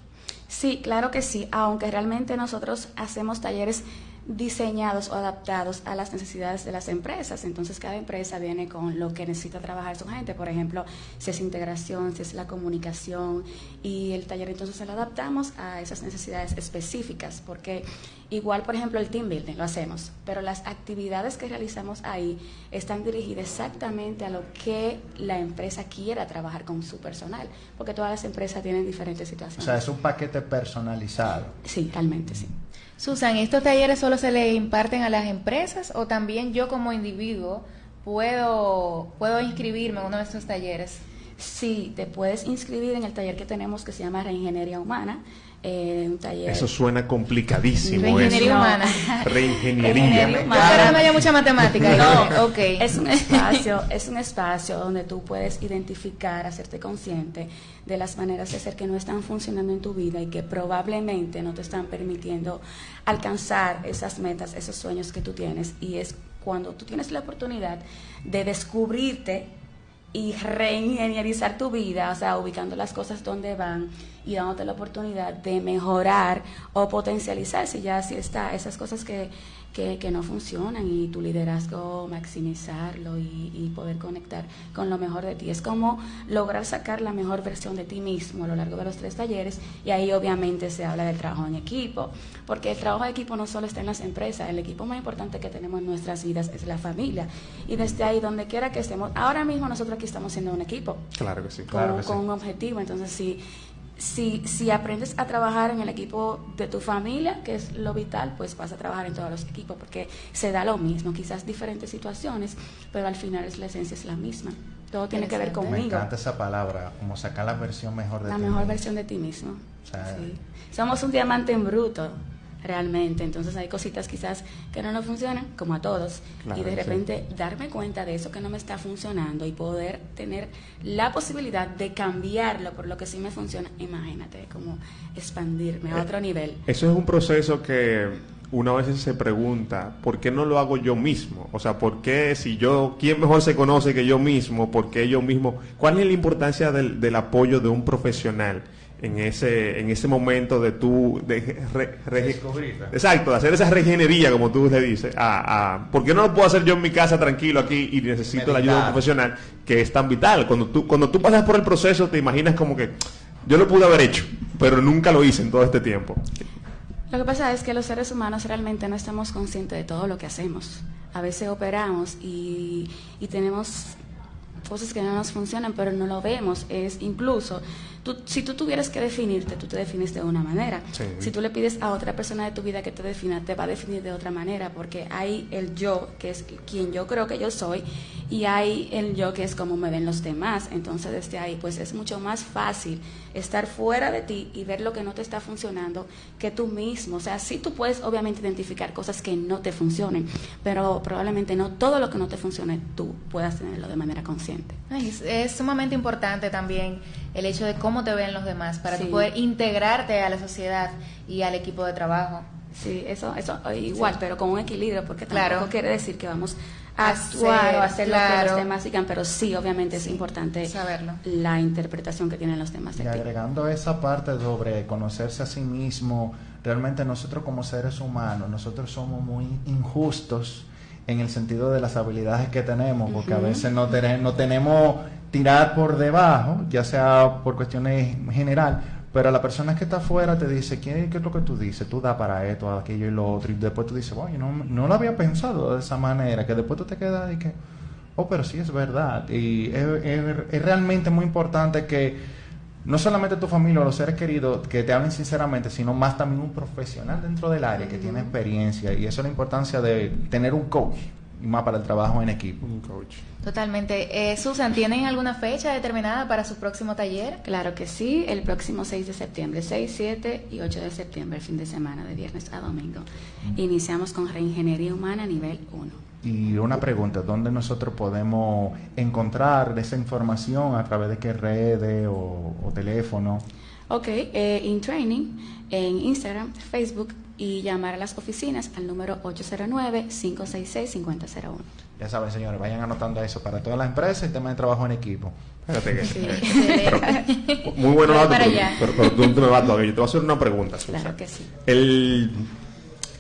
Sí, claro que sí, aunque realmente nosotros hacemos talleres diseñados o adaptados a las necesidades de las empresas. Entonces cada empresa viene con lo que necesita trabajar su gente. Por ejemplo, si es integración, si es la comunicación y el taller entonces se lo adaptamos a esas necesidades específicas porque igual, por ejemplo, el team building lo hacemos, pero las actividades que realizamos ahí están dirigidas exactamente a lo que la empresa quiera trabajar con su personal, porque todas las empresas tienen diferentes O situaciones. sea, es un paquete personalizado. Sí, realmente sí. Susan, ¿estos talleres solo se le imparten a las empresas o también yo como individuo puedo, puedo inscribirme en uno de estos talleres? Sí, te puedes inscribir en el taller que tenemos que se llama Reingeniería Humana, eh, un taller... Eso suena complicadísimo. Reingeniería eso. humana. *laughs* Reingeniería. Reingeniería humana. Ahora no haya mucha matemática. *laughs* No, *laughs* ok. Es un espacio, es un espacio donde tú puedes identificar, hacerte consciente de las maneras de ser que no están funcionando en tu vida y que probablemente no te están permitiendo alcanzar esas metas, esos sueños que tú tienes. Y es cuando tú tienes la oportunidad de descubrirte y reingenierizar tu vida, o sea, ubicando las cosas donde van y dándote la oportunidad de mejorar o potencializar, si ya así está, esas cosas que, que, que no funcionan y tu liderazgo maximizarlo y, y poder conectar con lo mejor de ti. Es como lograr sacar la mejor versión de ti mismo a lo largo de los tres talleres y ahí obviamente se habla del trabajo en equipo, porque el trabajo de equipo no solo está en las empresas, el equipo más importante que tenemos en nuestras vidas es la familia y desde ahí donde quiera que estemos, ahora mismo nosotros aquí estamos siendo un equipo Claro que sí. con, Claro que sí. con un objetivo. Entonces, si, si, si aprendes a trabajar en el equipo de tu familia, que es lo vital, pues vas a trabajar en todos los equipos, porque se da lo mismo, quizás diferentes situaciones, pero al final es la esencia es la misma. Todo tiene que ver Interesante. Me conmigo. encanta esa palabra, como sacar la versión mejor de La ti mejor mismo. versión de ti mismo. O sea, Sí. Somos un diamante en bruto, realmente. Entonces hay cositas quizás que no nos funcionan, como a todos. Claro, y de sí. repente darme cuenta de eso que no me está funcionando y poder tener la posibilidad de cambiarlo por lo que sí me funciona. Imagínate, como expandirme a otro nivel. Eso es un proceso que uno a veces se pregunta, ¿por qué no lo hago yo mismo? O sea, ¿por qué si yo, quién mejor se conoce que yo mismo? ¿Por qué yo mismo? ¿Cuál es la importancia del, del apoyo de un profesional en ese, en ese momento de tú, de re- re- Descubrirte. Exacto, de hacer esa regenería, como tú le dices. A, a- ¿Por qué no lo puedo hacer yo en mi casa tranquilo aquí y necesito la ayuda de un Meditar. profesional que es tan vital? Cuando tú, cuando tú pasas por el proceso te imaginas como que yo lo pude haber hecho, pero nunca lo hice en todo este tiempo. Lo que pasa es que los seres humanos realmente no estamos conscientes de todo lo que hacemos. A veces operamos y, y tenemos cosas que no nos funcionan, pero no lo vemos. Es incluso, tú, si tú tuvieras que definirte, tú te defines de una manera. Sí. Si tú le pides a otra persona de tu vida que te defina, te va a definir de otra manera, porque hay el yo, que es quien yo creo que yo soy, y hay el yo, que es como me ven los demás. Entonces, desde ahí, pues es mucho más fácil estar fuera de ti y ver lo que no te está funcionando que tú mismo. O sea, sí tú puedes obviamente identificar cosas que no te funcionen, pero probablemente no todo lo que no te funcione tú puedas tenerlo de manera consciente. Ay, es, es sumamente importante también el hecho de cómo te ven los demás para tú Sí. poder integrarte a la sociedad y al equipo de trabajo. Sí, eso, eso igual, pero con un equilibrio, porque tampoco Claro. quiere decir que vamos a Hacer, actuar o hacer lo que los demás digan, pero sí, obviamente es importante saberlo. la interpretación que tienen los demás Y de agregando esa parte sobre conocerse a sí mismo, realmente nosotros como seres humanos, nosotros somos muy injustos en el sentido de las habilidades que tenemos, porque a veces no, tene- no tenemos tirar por debajo, ya sea por cuestiones general, Pero la persona que está afuera te dice, ¿qué, qué es lo que tú dices? Tú da para esto, aquello y lo otro. Y después tú dices, oye, no, no lo había pensado de esa manera. Que después tú te quedas y que, oh, pero sí es verdad. Y es, es- es realmente muy importante que no solamente tu familia o los seres queridos que te hablen sinceramente, sino más también un profesional dentro del área que tiene experiencia. Y eso es la importancia de tener un coach, y más para el trabajo en equipo. Un coach. Totalmente. Eh, Susan, ¿tienen alguna fecha determinada para su próximo taller? Claro que sí, el próximo 6 de septiembre, 6, 7 y 8 de septiembre, el fin de semana, de viernes a domingo. Iniciamos con reingeniería humana nivel 1. Y una pregunta, ¿dónde nosotros podemos encontrar esa información a través de qué redes o, o teléfono? Ok, eh, in training en Instagram, Facebook y llamar a las oficinas al número 809-566-5001. Ya saben, señores, vayan anotando eso para todas las empresas, el tema de trabajo en equipo. Espérate que. Sí, *laughs* Pero, muy bueno pero, pero- pero tú me vas todavía. Yo te voy a hacer una pregunta, Susan. Claro que sí. El,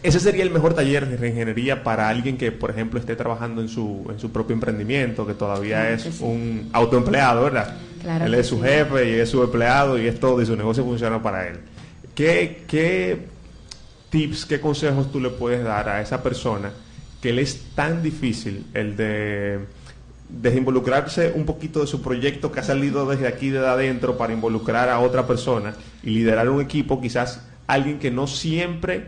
ese sería el mejor taller de reingeniería para alguien que, por ejemplo, esté trabajando en su, en su propio emprendimiento, que todavía Claro es que sí. un autoempleado, ¿verdad? Claro él es su sí. jefe y es su empleado y es todo y su negocio funciona para él. ¿Qué, qué tips, qué consejos tú le puedes dar a esa persona que le es tan difícil el de desinvolucrarse un poquito de su proyecto que ha salido desde aquí, de adentro, para involucrar a otra persona y liderar un equipo, quizás alguien que no siempre,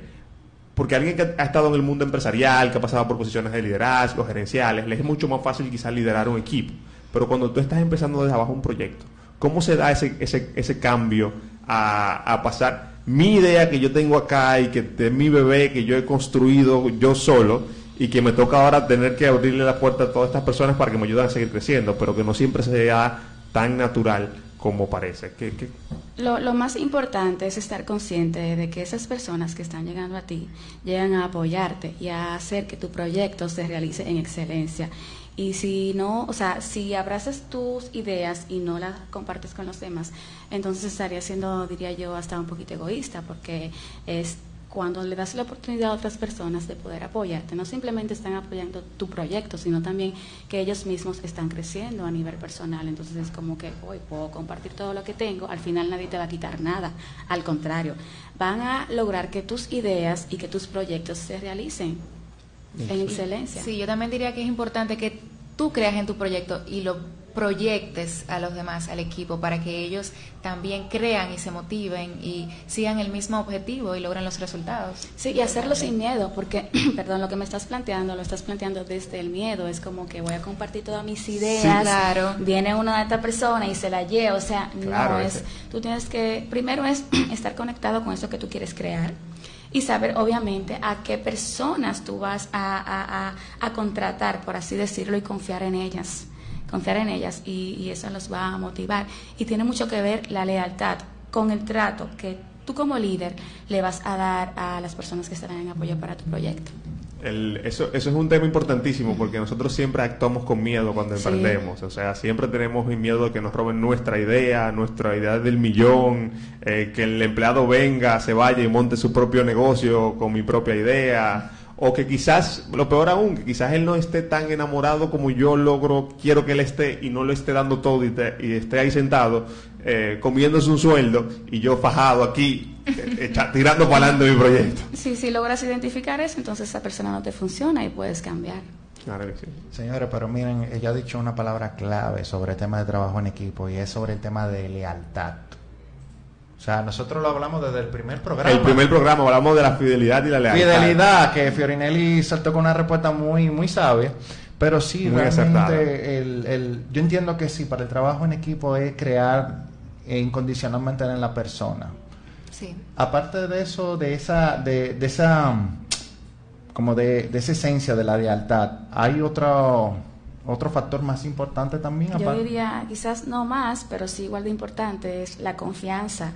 porque alguien que ha estado en el mundo empresarial, que ha pasado por posiciones de liderazgo, gerenciales, le es mucho más fácil quizás liderar un equipo. Pero cuando tú estás empezando desde abajo un proyecto, ¿cómo se da ese, ese, ese cambio a, a pasar mi idea que yo tengo acá y que de mi bebé que yo he construido yo solo y que me toca ahora tener que abrirle la puerta a todas estas personas para que me ayuden a seguir creciendo, pero que no siempre sea tan natural como parece? ¿Qué, Lo, lo más importante es estar consciente de que esas personas que están llegando a ti llegan a apoyarte y a hacer que tu proyecto se realice en excelencia. Y si no, o sea, si abrazas tus ideas y no las compartes con los demás, entonces estaría siendo, diría yo, hasta un poquito egoísta, porque es cuando le das la oportunidad a otras personas de poder apoyarte, no simplemente están apoyando tu proyecto, sino también que ellos mismos están creciendo a nivel personal. Entonces es como que hoy puedo compartir todo lo que tengo, al final nadie te va a quitar nada, al contrario, van a lograr que tus ideas y que tus proyectos se realicen en excelencia. Sí, yo también diría que es importante que tú creas en tu proyecto y lo proyectes a los demás, al equipo, para que ellos también crean y se motiven y sigan el mismo objetivo y logren los resultados. Sí, y hacerlo sin miedo, porque, *clears throat* perdón, lo que me estás planteando, lo estás planteando desde el miedo, es como que voy a compartir todas mis ideas, claro. viene una de esta persona y se la lleva, o sea, Claro, no ese- es, tú tienes que, primero es *clears throat* estar conectado con eso que tú quieres crear y saber obviamente a qué personas tú vas a, a- a- a contratar, por así decirlo, y confiar en ellas, confiar en ellas y, y eso los va a motivar. Y tiene mucho que ver la lealtad con el trato que tú como líder le vas a dar a las personas que estarán en apoyo para tu proyecto. El- eso, eso es un tema importantísimo porque nosotros siempre actuamos con miedo cuando Sí. emprendemos. O sea, siempre tenemos miedo de que nos roben nuestra idea, nuestra idea del millón, eh, que el empleado venga, se vaya y monte su propio negocio con mi propia idea. O que quizás, lo peor aún, que quizás él no esté tan enamorado como yo logro, quiero que él esté y no le esté dando todo y, te- y esté ahí sentado eh, comiéndose un sueldo y yo fajado aquí, eh, echa- *laughs* tirando para adelante mi proyecto. Si, si logras identificar eso, entonces esa persona no te funciona y puedes cambiar. Claro que sí. Señores, pero miren, ella ha dicho una palabra clave sobre el tema de trabajo en equipo y es sobre el tema de lealtad. O sea, nosotros lo hablamos desde el primer programa. El primer programa hablamos de la fidelidad y la lealtad. Fidelidad, que Fiorinelli saltó con una respuesta muy, muy sabia. Pero sí, Muy realmente, el, el- yo entiendo que sí, para el trabajo en equipo es crear eh, incondicionalmente en la persona. Sí. Aparte de eso, de esa, de, de esa, como de, de esa esencia de la lealtad, hay otro, otro factor más importante también. Yo diría, quizás no más, pero sí igual de importante, es la confianza.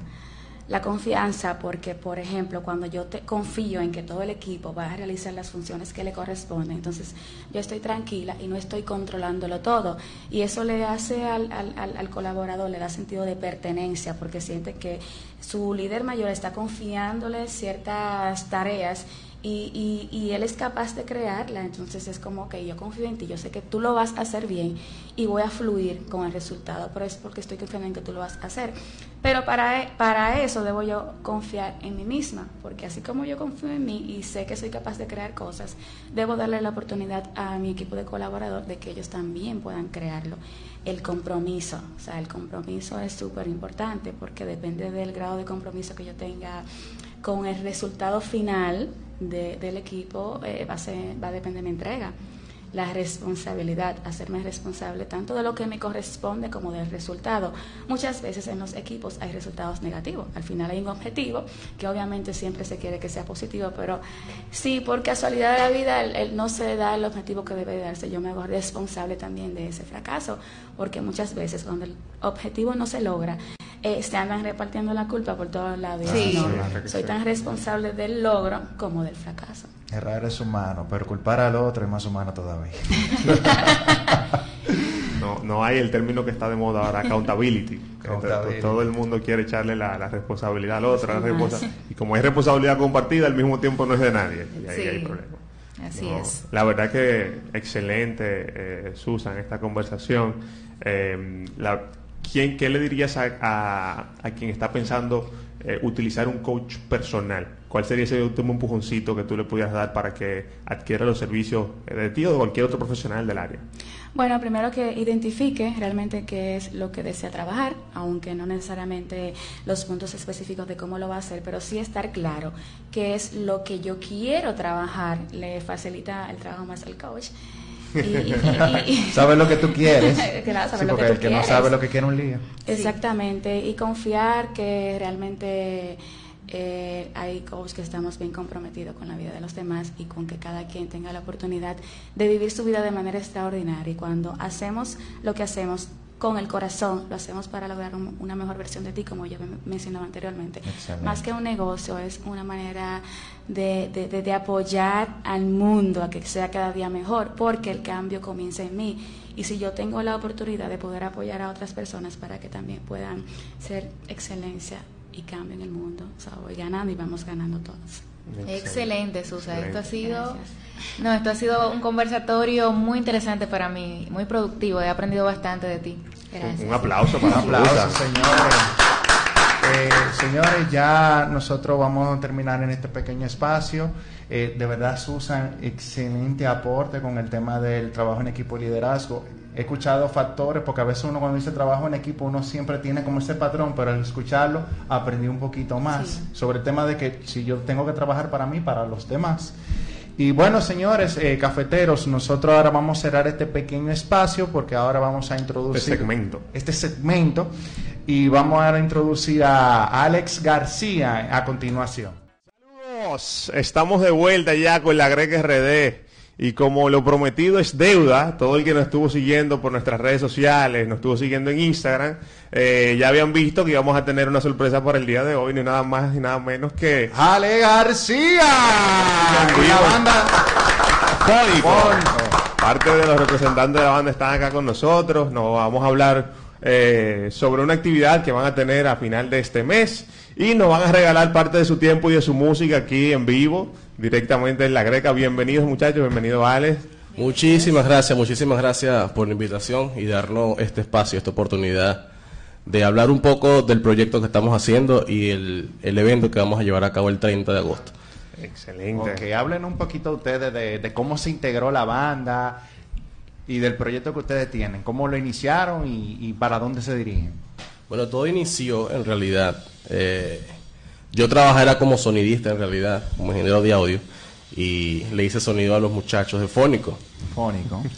La confianza porque, por ejemplo, cuando yo te confío en que todo el equipo va a realizar las funciones que le corresponden, entonces yo estoy tranquila y no estoy controlándolo todo. Y eso le hace al- al- al colaborador, le da sentido de pertenencia porque siente que su líder mayor está confiándole ciertas tareas y, y, y, él es capaz de crearla, entonces es como que yo confío en ti, yo sé que tú lo vas a hacer bien y voy a fluir con el resultado, pero es porque estoy confiando en que tú lo vas a hacer. Pero para, para eso debo yo confiar en mí misma, porque así como yo confío en mí y sé que soy capaz de crear cosas, debo darle la oportunidad a mi equipo de colaborador de que ellos también puedan crearlo. El compromiso, o sea, el compromiso es súper importante porque depende del grado de compromiso que yo tenga con el resultado final de, del equipo eh, va, a ser, va a depender de mi entrega. La responsabilidad, hacerme responsable tanto de lo que me corresponde como del resultado. Muchas veces en los equipos hay resultados negativos. Al final hay un objetivo que obviamente siempre se quiere que sea positivo, pero si por casualidad de la vida el, no se da el objetivo que debe darse, yo me hago responsable también de ese fracaso, porque muchas veces cuando el objetivo no se logra, eh, se andan repartiendo la culpa por todos lados. Sí. soy tan responsable del logro como del fracaso. Errar es humano, pero culpar al otro es más humano todavía. *laughs* no, no hay el término que está de moda ahora, accountability. todo el mundo quiere echarle la, responsabilidad al otro. y como es responsabilidad compartida, al mismo tiempo no es de nadie. Y ahí hay problema. Así es. La verdad que excelente, eh, Susan, esta conversación. Eh, la, ¿quién, ¿qué le dirías a, a, quien está pensando eh, utilizar un coach personal? ¿Cuál sería ese último empujoncito que tú le pudieras dar para que adquiera los servicios de ti o de cualquier otro profesional del área? Bueno, primero que identifique realmente qué es lo que desea trabajar, aunque no necesariamente los puntos específicos de cómo lo va a hacer, pero sí estar claro qué es lo que yo quiero trabajar, le facilita el trabajo más al coach. *laughs* sabes lo que tú quieres. *laughs* porque el que no sabe lo que quiere un lío. Exactamente, y confiar que realmente eh, hay coaches que estamos bien comprometidos con la vida de los demás y con que cada quien tenga la oportunidad de vivir su vida de manera extraordinaria. Y cuando hacemos lo que hacemos con el corazón, lo hacemos para lograr una mejor versión de ti, como yo mencionaba anteriormente. Más que un negocio, es una manera de, de, apoyar al mundo a que sea cada día mejor, porque el cambio comienza en mí. Y si yo tengo la oportunidad de poder apoyar a otras personas para que también puedan ser excelencia y cambio en el mundo, o sea, voy ganando y vamos ganando todos. Excelente, Susa. Esto ha sido, no, esto ha sido un conversatorio muy interesante para mí, muy productivo. He aprendido bastante de ti. Gracias. Un aplauso para un aplauso, señores. Eh, señores, ya nosotros vamos a terminar en este pequeño espacio. Eh, de verdad, Susan, excelente aporte con el tema del trabajo en equipo y liderazgo he escuchado factores, porque a veces uno cuando dice trabajo en equipo, uno siempre tiene como ese patrón, pero al escucharlo aprendí un poquito más sobre el tema de que si yo tengo que trabajar para mí, para los demás. Y bueno, señores, eh, cafeteros, nosotros ahora vamos a cerrar este pequeño espacio porque ahora vamos a introducir este segmento. Este segmento y vamos a introducir a Alex García a continuación. Saludos, estamos de vuelta ya con la Greg RD. Y como lo prometido es deuda, todo el que nos estuvo siguiendo por nuestras redes sociales, nos estuvo siguiendo en Instagram, eh, ya habían visto que íbamos a tener una sorpresa para el día de hoy, ni nada más ni nada menos que... ¡Ale García! La banda Parte de los representantes de la banda están acá con nosotros, nos vamos a hablar eh, sobre una actividad que van a tener a final de este mes y nos van a regalar parte de su tiempo y de su música aquí en vivo directamente en la Greca. Bienvenidos muchachos, bienvenido Alex. Muchísimas gracias, muchísimas gracias por la invitación y darnos este espacio, esta oportunidad de hablar un poco del proyecto que estamos haciendo y el, evento que vamos a llevar a cabo el 30 de agosto. Excelente. Que hablen un poquito ustedes de, cómo se integró la banda y del proyecto que ustedes tienen, cómo lo iniciaron y, para dónde se dirigen. Bueno, todo inició en realidad eh, yo trabajaba como sonidista en realidad, como ingeniero de audio, y le hice sonido a los muchachos de Fónico. Fónico. *laughs*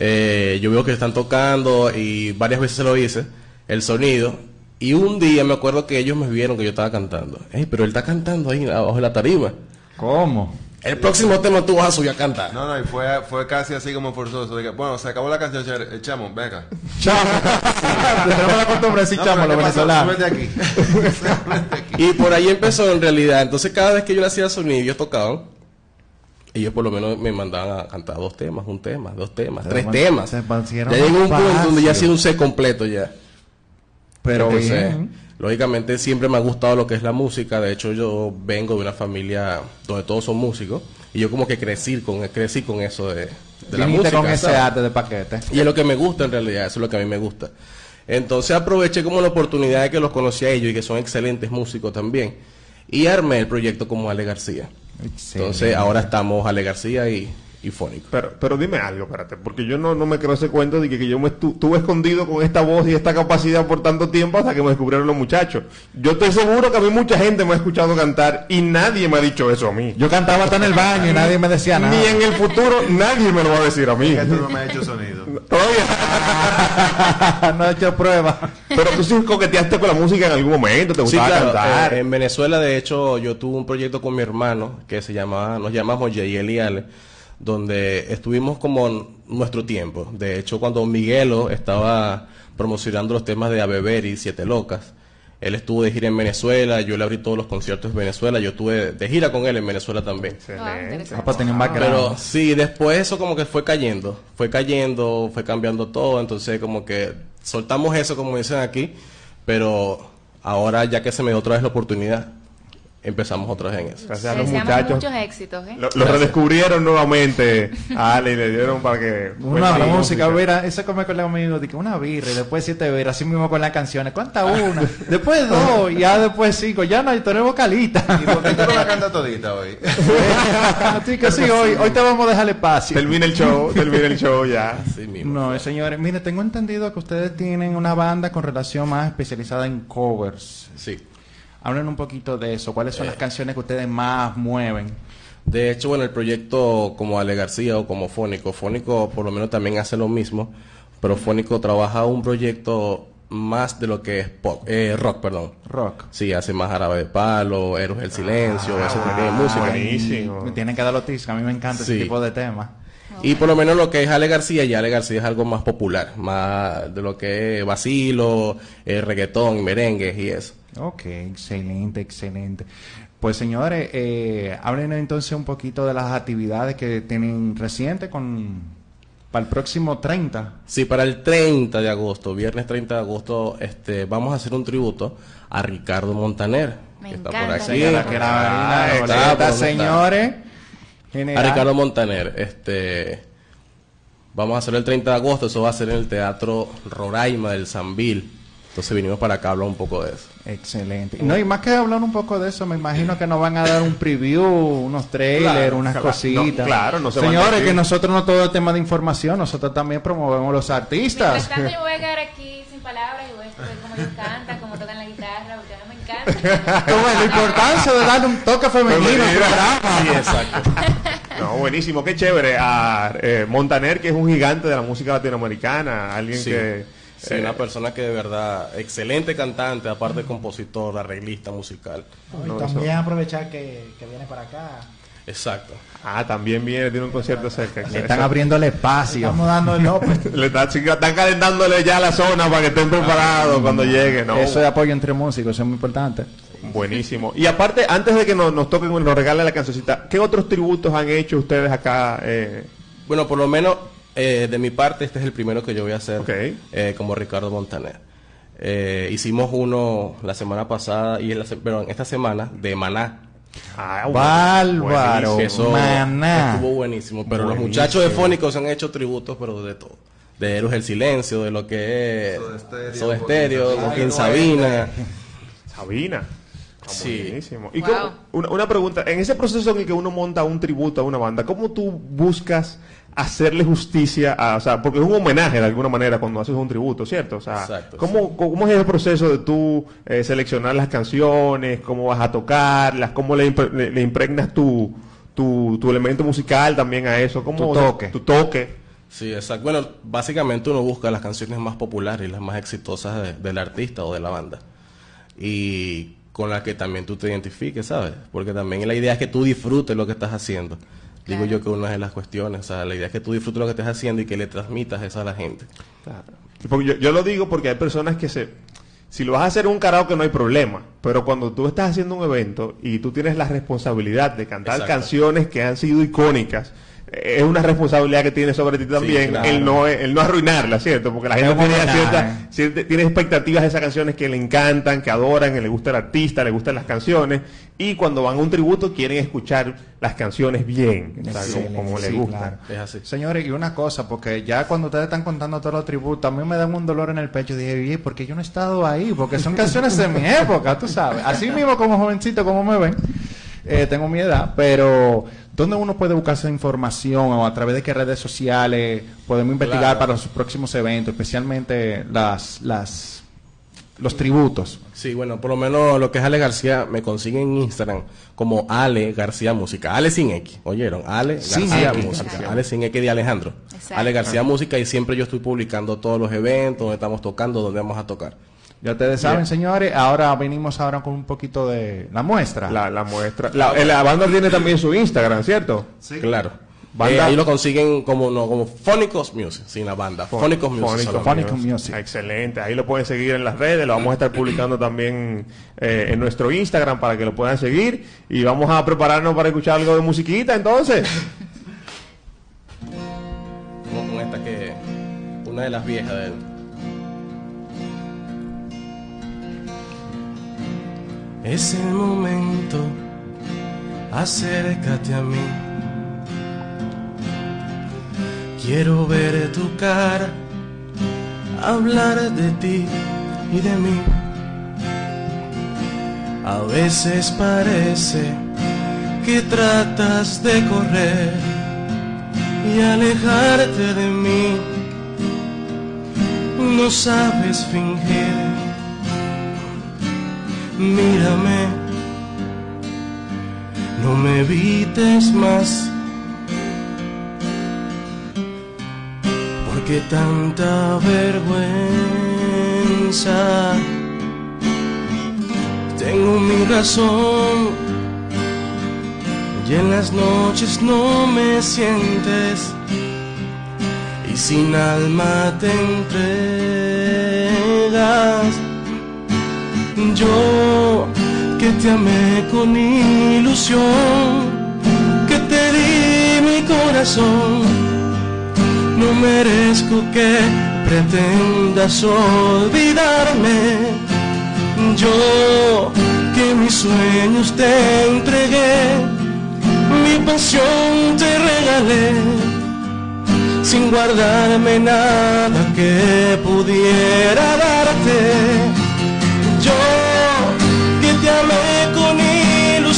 Eh, yo veo que están tocando y varias veces se lo hice, el sonido, y un día me acuerdo que ellos me vieron que yo estaba cantando. pero él está cantando ahí abajo de la tarima. ¿Cómo? El próximo tema tú vas a subir a cantar. No, no, y fue, fue casi así como forzoso. bueno, se acabó la canción, eh, venga. Chamo. *laughs* Tenemos la costumbre de decir chamo, los venezolanos. *laughs* aquí. y por ahí empezó en realidad. Entonces, cada vez que yo le hacía sonido, ellos tocaban. Ellos por lo menos me mandaban a cantar dos temas, un tema, dos temas, tres temas. ya llegó un punto donde ya ha sido un set completo ya. Pero bien. Lógicamente siempre me ha gustado lo que es la música, de hecho yo vengo de una familia donde todos son músicos y yo como que crecí con, crecí con eso de, de la música. con ese arte de paquete. Y es lo que me gusta en realidad, eso es lo que a mí me gusta. Entonces aproveché como la oportunidad de que los conocí a ellos y que son excelentes músicos también. Y armé el proyecto como Ale García. Entonces ahora estamos Ale García y, y Fónico. Pero, pero dime algo, espérate, porque yo no, no me creo ese cuento de que, que yo me estu- estuve escondido con esta voz y esta capacidad por tanto tiempo hasta que me descubrieron los muchachos. Yo estoy seguro que a mí mucha gente me ha escuchado cantar y nadie me ha dicho eso a mí. Yo cantaba hasta en el baño y nadie me decía nada. Ni en el futuro nadie me lo va a decir a mí. Que tú no me has hecho sonido. *laughs* Todavía. *laughs* no he hecho prueba. Pero tú sí coqueteaste con la música en algún momento, te Sí, gustaba claro. cantar. eh, en Venezuela, de hecho, yo tuve un proyecto con mi hermano que se llamaba, nos llamamos Yeyel y Ale, donde estuvimos como en nuestro tiempo. De hecho, cuando Miguelo estaba promocionando los temas de A Beber y Siete Locas, él estuvo de gira en Venezuela, yo le abrí todos los conciertos en Venezuela, yo estuve de gira con él en Venezuela también. Ah, tenía un background. Pero sí, después eso como que fue cayendo, fue cayendo, fue cambiando todo, entonces como que soltamos eso como dicen aquí, pero ahora ya que se me dio otra vez la oportunidad, empezamos otra vez en eso. Gracias a los muchachos. muchos éxitos, ¿eh? Lo, lo redescubrieron nuevamente a Ale y le dieron para que... Una buena música, mira, eso come con los amigos, que una birra y después siete birras, así mismo con las canciones. ¿Cuántas una? *laughs* después dos, y ya después cinco, ya no, y tú eres vocalista. ¿Y por qué tú no la *laughs* cantas todita hoy? Así que sí, hoy, hoy te vamos a dejar espacio. Termina el show, termina el show ya. Así mismo. No, señores, mire, tengo entendido que ustedes tienen una banda con relación más especializada en covers. Sí. Hablen un poquito de eso. ¿Cuáles son las canciones que ustedes más mueven? De hecho, bueno, el proyecto como Ale García o como Fónico, Fónico por lo menos también hace lo mismo, pero Fónico trabaja un proyecto más de lo que es pop, eh, rock, perdón. Rock. Sí, hace más Árabe de Palo, Héroes del Silencio, ese tipo de música. buenísimo. Me tienen que dar los que a mí me encanta ese tipo de temas. Y por lo menos lo que es Ale García, ya Ale García es algo más popular, más de lo que es vacilo, eh, reggaetón, merengue y eso. Ok, excelente, excelente. Pues señores, eh, hablen entonces un poquito de las actividades que tienen reciente con para el próximo 30. Sí, para el 30 de agosto, viernes 30 de agosto, este, vamos a hacer un tributo a Ricardo Montaner. Me que está por aquí. Señora, que la Ah, boleta, está. señores. A. Ricardo Montaner, este, vamos a hacer el 30 de agosto, eso va a ser en el Teatro Roraima del Sambil. Entonces vinimos para acá a hablar un poco de eso. Excelente. No, y más que hablar un poco de eso, me imagino que nos van a dar un preview, unos trailers, Claro, unas claro, cositas. no, claro, no Señores, que nosotros no todo el tema de información, nosotros también promovemos los artistas. tanto, yo voy a quedar aquí sin palabras y voy a ver cómo ellos cantan, cómo tocan la guitarra, porque a mí me encanta. Como la importancia de darle un toque femenino al programa. Sí, exacto. No, buenísimo, qué chévere. A eh, Montaner, que es un gigante de la música latinoamericana, alguien Sí. que... Sí, eh, una persona que de verdad, excelente cantante, aparte de compositor, arreglista musical. Y No, también aprovechar que, que viene para acá. Exacto. Ah, también viene, tiene un concierto cerca. Le están abriendo el espacio. Estamos dando el López. Le está- están calentándole ya la zona para que estén preparados cuando lleguen. ¿no? Eso de apoyo entre músicos, eso es muy importante. Buenísimo. Y aparte, antes de que nos, nos toquen, nos regalen la cancioncita, ¿qué otros tributos han hecho ustedes acá? Eh, Bueno, por lo menos eh, de mi parte, este es el primero que yo voy a hacer eh, como Ricardo Montaner. Eh, hicimos uno la semana pasada y en la se- perdón, esta semana de Maná. ah, Bárbaro. Eso Maná. estuvo buenísimo. Pero los muchachos de Fónicos han hecho tributos, pero de todo. De Héroes del Silencio, de lo que es Soda Stereo, Joaquín Sabina. Sabina. Ah, Sí. Buenísimo. Y Wow. cómo- una, una pregunta, en ese proceso en el que uno monta un tributo a una banda, ¿cómo tú buscas hacerle justicia a, o sea, porque es un homenaje de alguna manera cuando haces un tributo, ¿cierto? O sea, Exacto, ¿cómo, ¿cómo es el proceso de tú eh, seleccionar las canciones, cómo vas a tocarlas, cómo le, impre- le- le impregnas tu, tu, tu elemento musical también a eso? ¿Cómo, Tu o sea, toque. Tu toque. Sí, exacto. Bueno, básicamente uno busca las canciones más populares y las más exitosas de- del artista o de la banda. Y con las que también tú te identifiques, ¿sabes? Porque también la idea es que tú disfrutes lo que estás haciendo. Digo yo que una de las cuestiones, o sea, la idea es que tú disfrutes lo que estás haciendo y que le transmitas eso a la gente. Claro. Porque yo, yo lo digo porque hay personas que se... Si lo vas a hacer en un karaoke no hay problema, pero cuando tú estás haciendo un evento y tú tienes la responsabilidad de cantar Exacto. canciones que han sido icónicas, es una responsabilidad que tienes sobre ti también claro. el no el no arruinarla, ¿cierto? Porque la gente tiene cierta, tiene expectativas de esas canciones que le encantan, que adoran, que le gusta el artista, le gustan las canciones, y cuando van a un tributo quieren escuchar las canciones bien, o sea, como, como les sí, gusta. claro. Es así. Señores, y una cosa, porque ya cuando ustedes están contando todos los tributos, a mí me dan un dolor en el pecho. Dije, "Oye, porque yo no he estado ahí, porque son canciones de mi *laughs* época, tú sabes. Así mismo como jovencito, como me ven, eh, tengo mi edad, pero ¿dónde uno puede buscar esa información o a través de qué redes sociales podemos investigar Claro. para los próximos eventos, especialmente las, las, los tributos? Sí, bueno, por lo menos lo que es Ale García me consigue en Instagram como Ale García Música. Ale sin X, ¿oyeron? Ale García. Música. Ale sin X de Alejandro. Exacto. Ale García Música y siempre yo estoy publicando todos los eventos, donde estamos tocando, donde vamos a tocar. Ya ustedes saben, señores, ahora venimos ahora con un poquito de la muestra. La, la muestra. La, eh, la banda tiene también su Instagram, ¿cierto? Claro. Banda- Eh, ahí lo consiguen como no como Music, sin la banda. Fónicos Music. Fónico Music. Excelente. Ahí lo pueden seguir en las redes. Lo vamos a estar publicando también eh, en nuestro Instagram para que lo puedan seguir. Y vamos a prepararnos para escuchar algo de musiquita entonces. Vamos con esta que una de las viejas de él. Es el momento, acércate a mí. Quiero ver tu cara, hablar de ti y de mí. A veces parece que tratas de correr y alejarte de mí. No sabes fingir. Mírame, no me evites más. Porque tanta vergüenza. Tengo mi razón y en las noches no me sientes y sin alma te entregas. Yo que te amé con ilusión, que te di mi corazón, no merezco que pretendas olvidarme. Yo que mis sueños te entregué, mi pasión te regalé, sin guardarme nada que pudiera darte.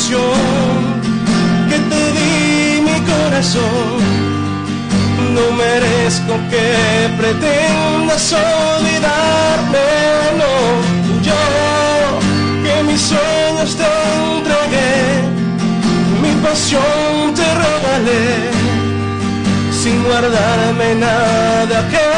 Que te di mi corazón, no merezco que pretendas olvidarme, no. Yo que mis sueños te entregué, mi pasión te regalé, sin guardarme nada que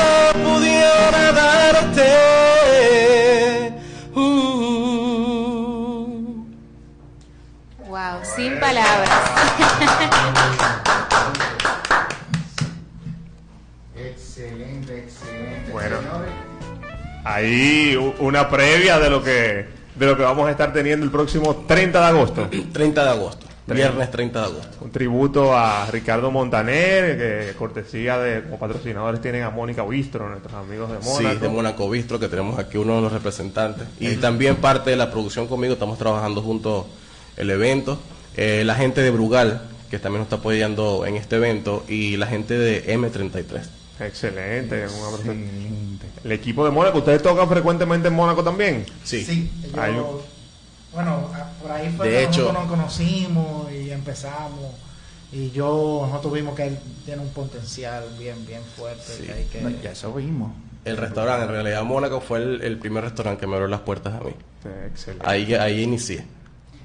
Excelente, excelente. Bueno. Ahí u- una previa de lo que de lo que vamos a estar teniendo el próximo 30 de agosto. 30 de agosto, viernes 30 de agosto. Un tributo a Ricardo Montaner, que cortesía de como patrocinadores tienen a Mónica Bistro, nuestros amigos de Mónaco. Sí, de Mónaco Bistro, que tenemos aquí uno de los representantes. Y también parte de la producción conmigo, estamos trabajando junto el evento. Eh, la gente de Brugal, que también nos está apoyando en este evento, y la gente de M33. Excelente, un abrazo. El equipo de Mónaco, ¿ustedes tocan frecuentemente en Mónaco también? Sí. Sí, yo- bueno, a- por ahí fue De que hecho- nosotros nos conocimos y empezamos. Y yo, nosotros vimos que él tiene un potencial bien, bien fuerte. Sí. que hay que- No, ya eso vimos. El restaurante, en realidad Mónaco fue el, el primer restaurante que me abrió las puertas a mí. Excelente. Ahí, ahí inicié.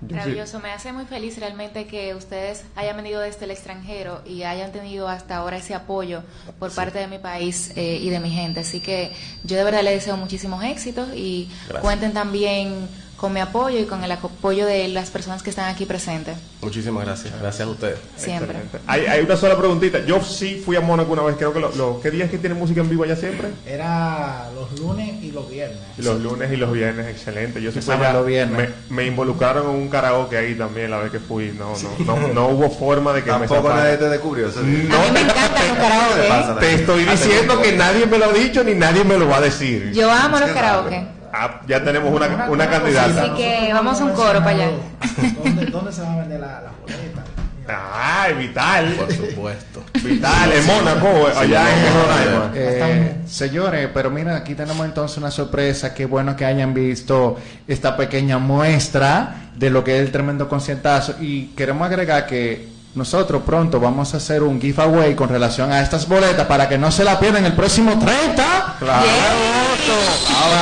Maravilloso, me hace muy feliz realmente que ustedes hayan venido desde el extranjero y hayan tenido hasta ahora ese apoyo por parte de mi país eh, y de mi gente. Así que yo de verdad les deseo muchísimos éxitos y Gracias. cuenten también con mi apoyo y con el apoyo de las personas que están aquí presentes. Muchísimas gracias. Gracias a ustedes. Siempre. Hay, hay una sola preguntita. Yo sí fui a Mónaco una vez, creo que lo, lo- ¿qué días que tiene música en vivo allá siempre? Era los lunes y los viernes. Los lunes y los viernes, excelente. Yo sí fui allá. los viernes. Me, me involucraron en un karaoke ahí también la vez que fui. No, no, no, no hubo forma de que me Tampoco zafara. nadie te descubrió. eso sí. No, A mí me encantan los karaoke. pasa? te estoy diciendo que nadie me lo ha dicho ni nadie me lo va a decir. Yo amo los karaoke. Ah, ya tenemos una, una candidata. Así que vamos a un coro para allá. *laughs* ¿Dónde, dónde se va a vender la, la boleta? Ay, Vital. Por supuesto. Vital, en Mónaco, allá en Roraima. Eh, señores, pero miren, aquí tenemos entonces una sorpresa. Qué bueno que hayan visto esta pequeña muestra de lo que es el tremendo conciertazo. Y queremos agregar que nosotros pronto vamos a hacer un giveaway con relación a estas boletas para que no se la pierdan el próximo 30 Claro.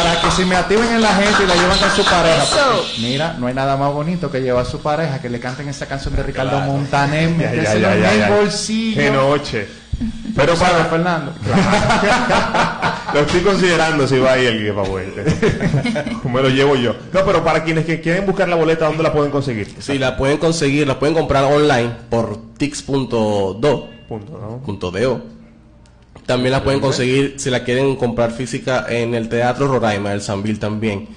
Para que se me activen en la gente y la llevan con su pareja. Mira, no hay nada más bonito que llevar a su pareja que le canten esta canción de Ricardo Claro. Montaner, Ya, ya, ya, en el bolsillo. Qué noche. Pero ¿Sabes, para Fernando? *laughs* Lo estoy considerando si va ahí el giveaway. *laughs* Me lo llevo yo. No, pero para quienes que quieren buscar la boleta, ¿dónde la pueden conseguir? Sí, la pueden conseguir, la pueden comprar online por tix.do. Punto, .do. También la pueden conseguir si la quieren comprar física en el Teatro Roraima, el Sanville también.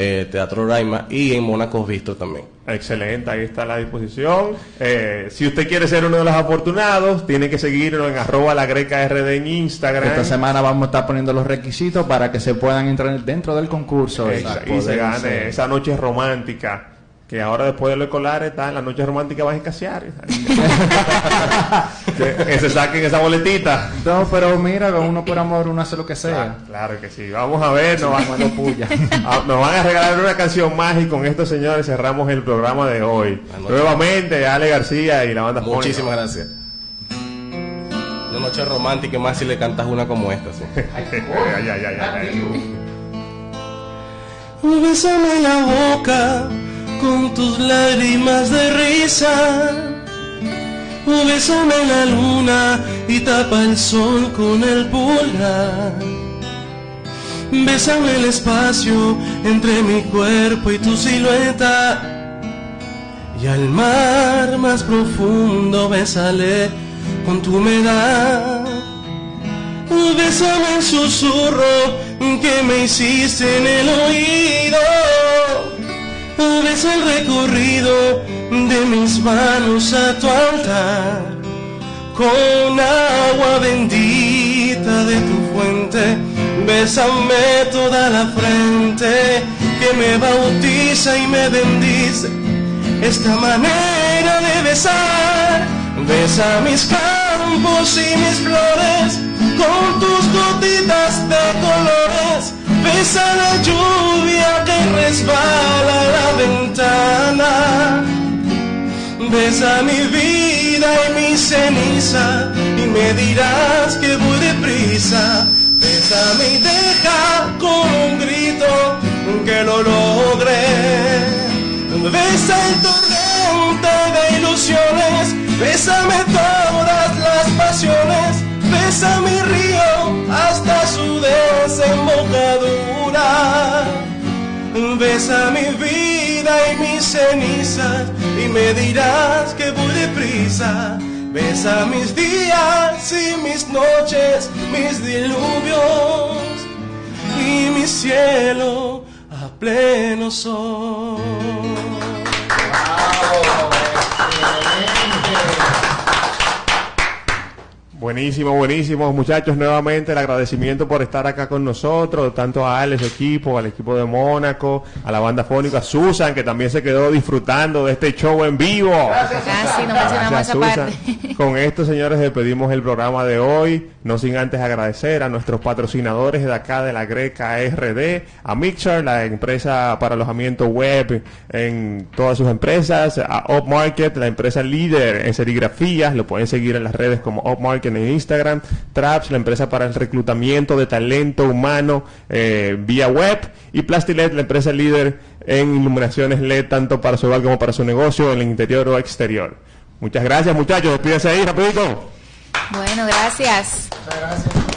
Eh, Teatro Roraima y en Mónaco Visto también. Excelente, ahí está a la disposición. Eh, si usted quiere ser uno de los afortunados, tiene que seguirnos en arroba la greca RD en Instagram. Esta semana vamos a estar poniendo los requisitos para que se puedan entrar dentro del concurso. Exacto, y se gane ser- esa noche romántica. Que ahora después de lo escolar está en la noche romántica vas a escasear. *laughs* que, que se saquen esa boletita. No, pero mira, uno por amor, uno hace lo que sea. Claro que sí. Vamos a ver, nos van, puya. *laughs* Ah, nos van a regalar una canción más y con esto, señores, cerramos el programa de hoy. Nuevamente, Ale García y la banda Muchísimas gracias. Una noche romántica y más si le cantas una como esta. ¿sí? *laughs* Ay, ay, ay, ay, ay. Bésame la boca con tus lágrimas de risa. Bésame la luna y tapa el sol con el pulgar. Bésame el espacio entre mi cuerpo y tu silueta. Y al mar más profundo bésale con tu humedad. Bésame el susurro que me hiciste en el oído. Besa el recorrido de mis manos a tu altar. Con agua bendita de tu fuente, bésame toda la frente que me bautiza y me bendice. Esta manera de besar, besa mis campos y mis flores con tus gotitas de colores. Besa la lluvia que resbala la ventana. Besa mi vida y mi ceniza y me dirás que voy deprisa. Bésame y deja con un grito que lo logré. Besa el torrente de ilusiones, bésame todas las pasiones, besa desembocadura. Besa mi vida y mis cenizas y me dirás que voy deprisa. Besa mis días y mis noches, mis diluvios y mi cielo a pleno sol. Buenísimo, buenísimo, muchachos. Nuevamente el agradecimiento por estar acá con nosotros, tanto a Ale, su equipo, al equipo de Mónaco, a la banda fónica Susan, que también se quedó disfrutando de este show en vivo. Casi no Gracias, esa Susan. parte. Con esto, señores, despedimos el programa de hoy. No sin antes agradecer a nuestros patrocinadores de acá de la Greca RD, a Mixer, la empresa para alojamiento web en todas sus empresas, a Upmarket, la empresa líder en serigrafías, lo pueden seguir en las redes como Upmarket en Instagram, Traps, la empresa para el reclutamiento de talento humano eh, vía web, y Plastilet, la empresa líder en iluminaciones LED tanto para su hogar como para su negocio en el interior o exterior. Muchas gracias muchachos, despídense ahí rapidito. Bueno, gracias. Muchas gracias.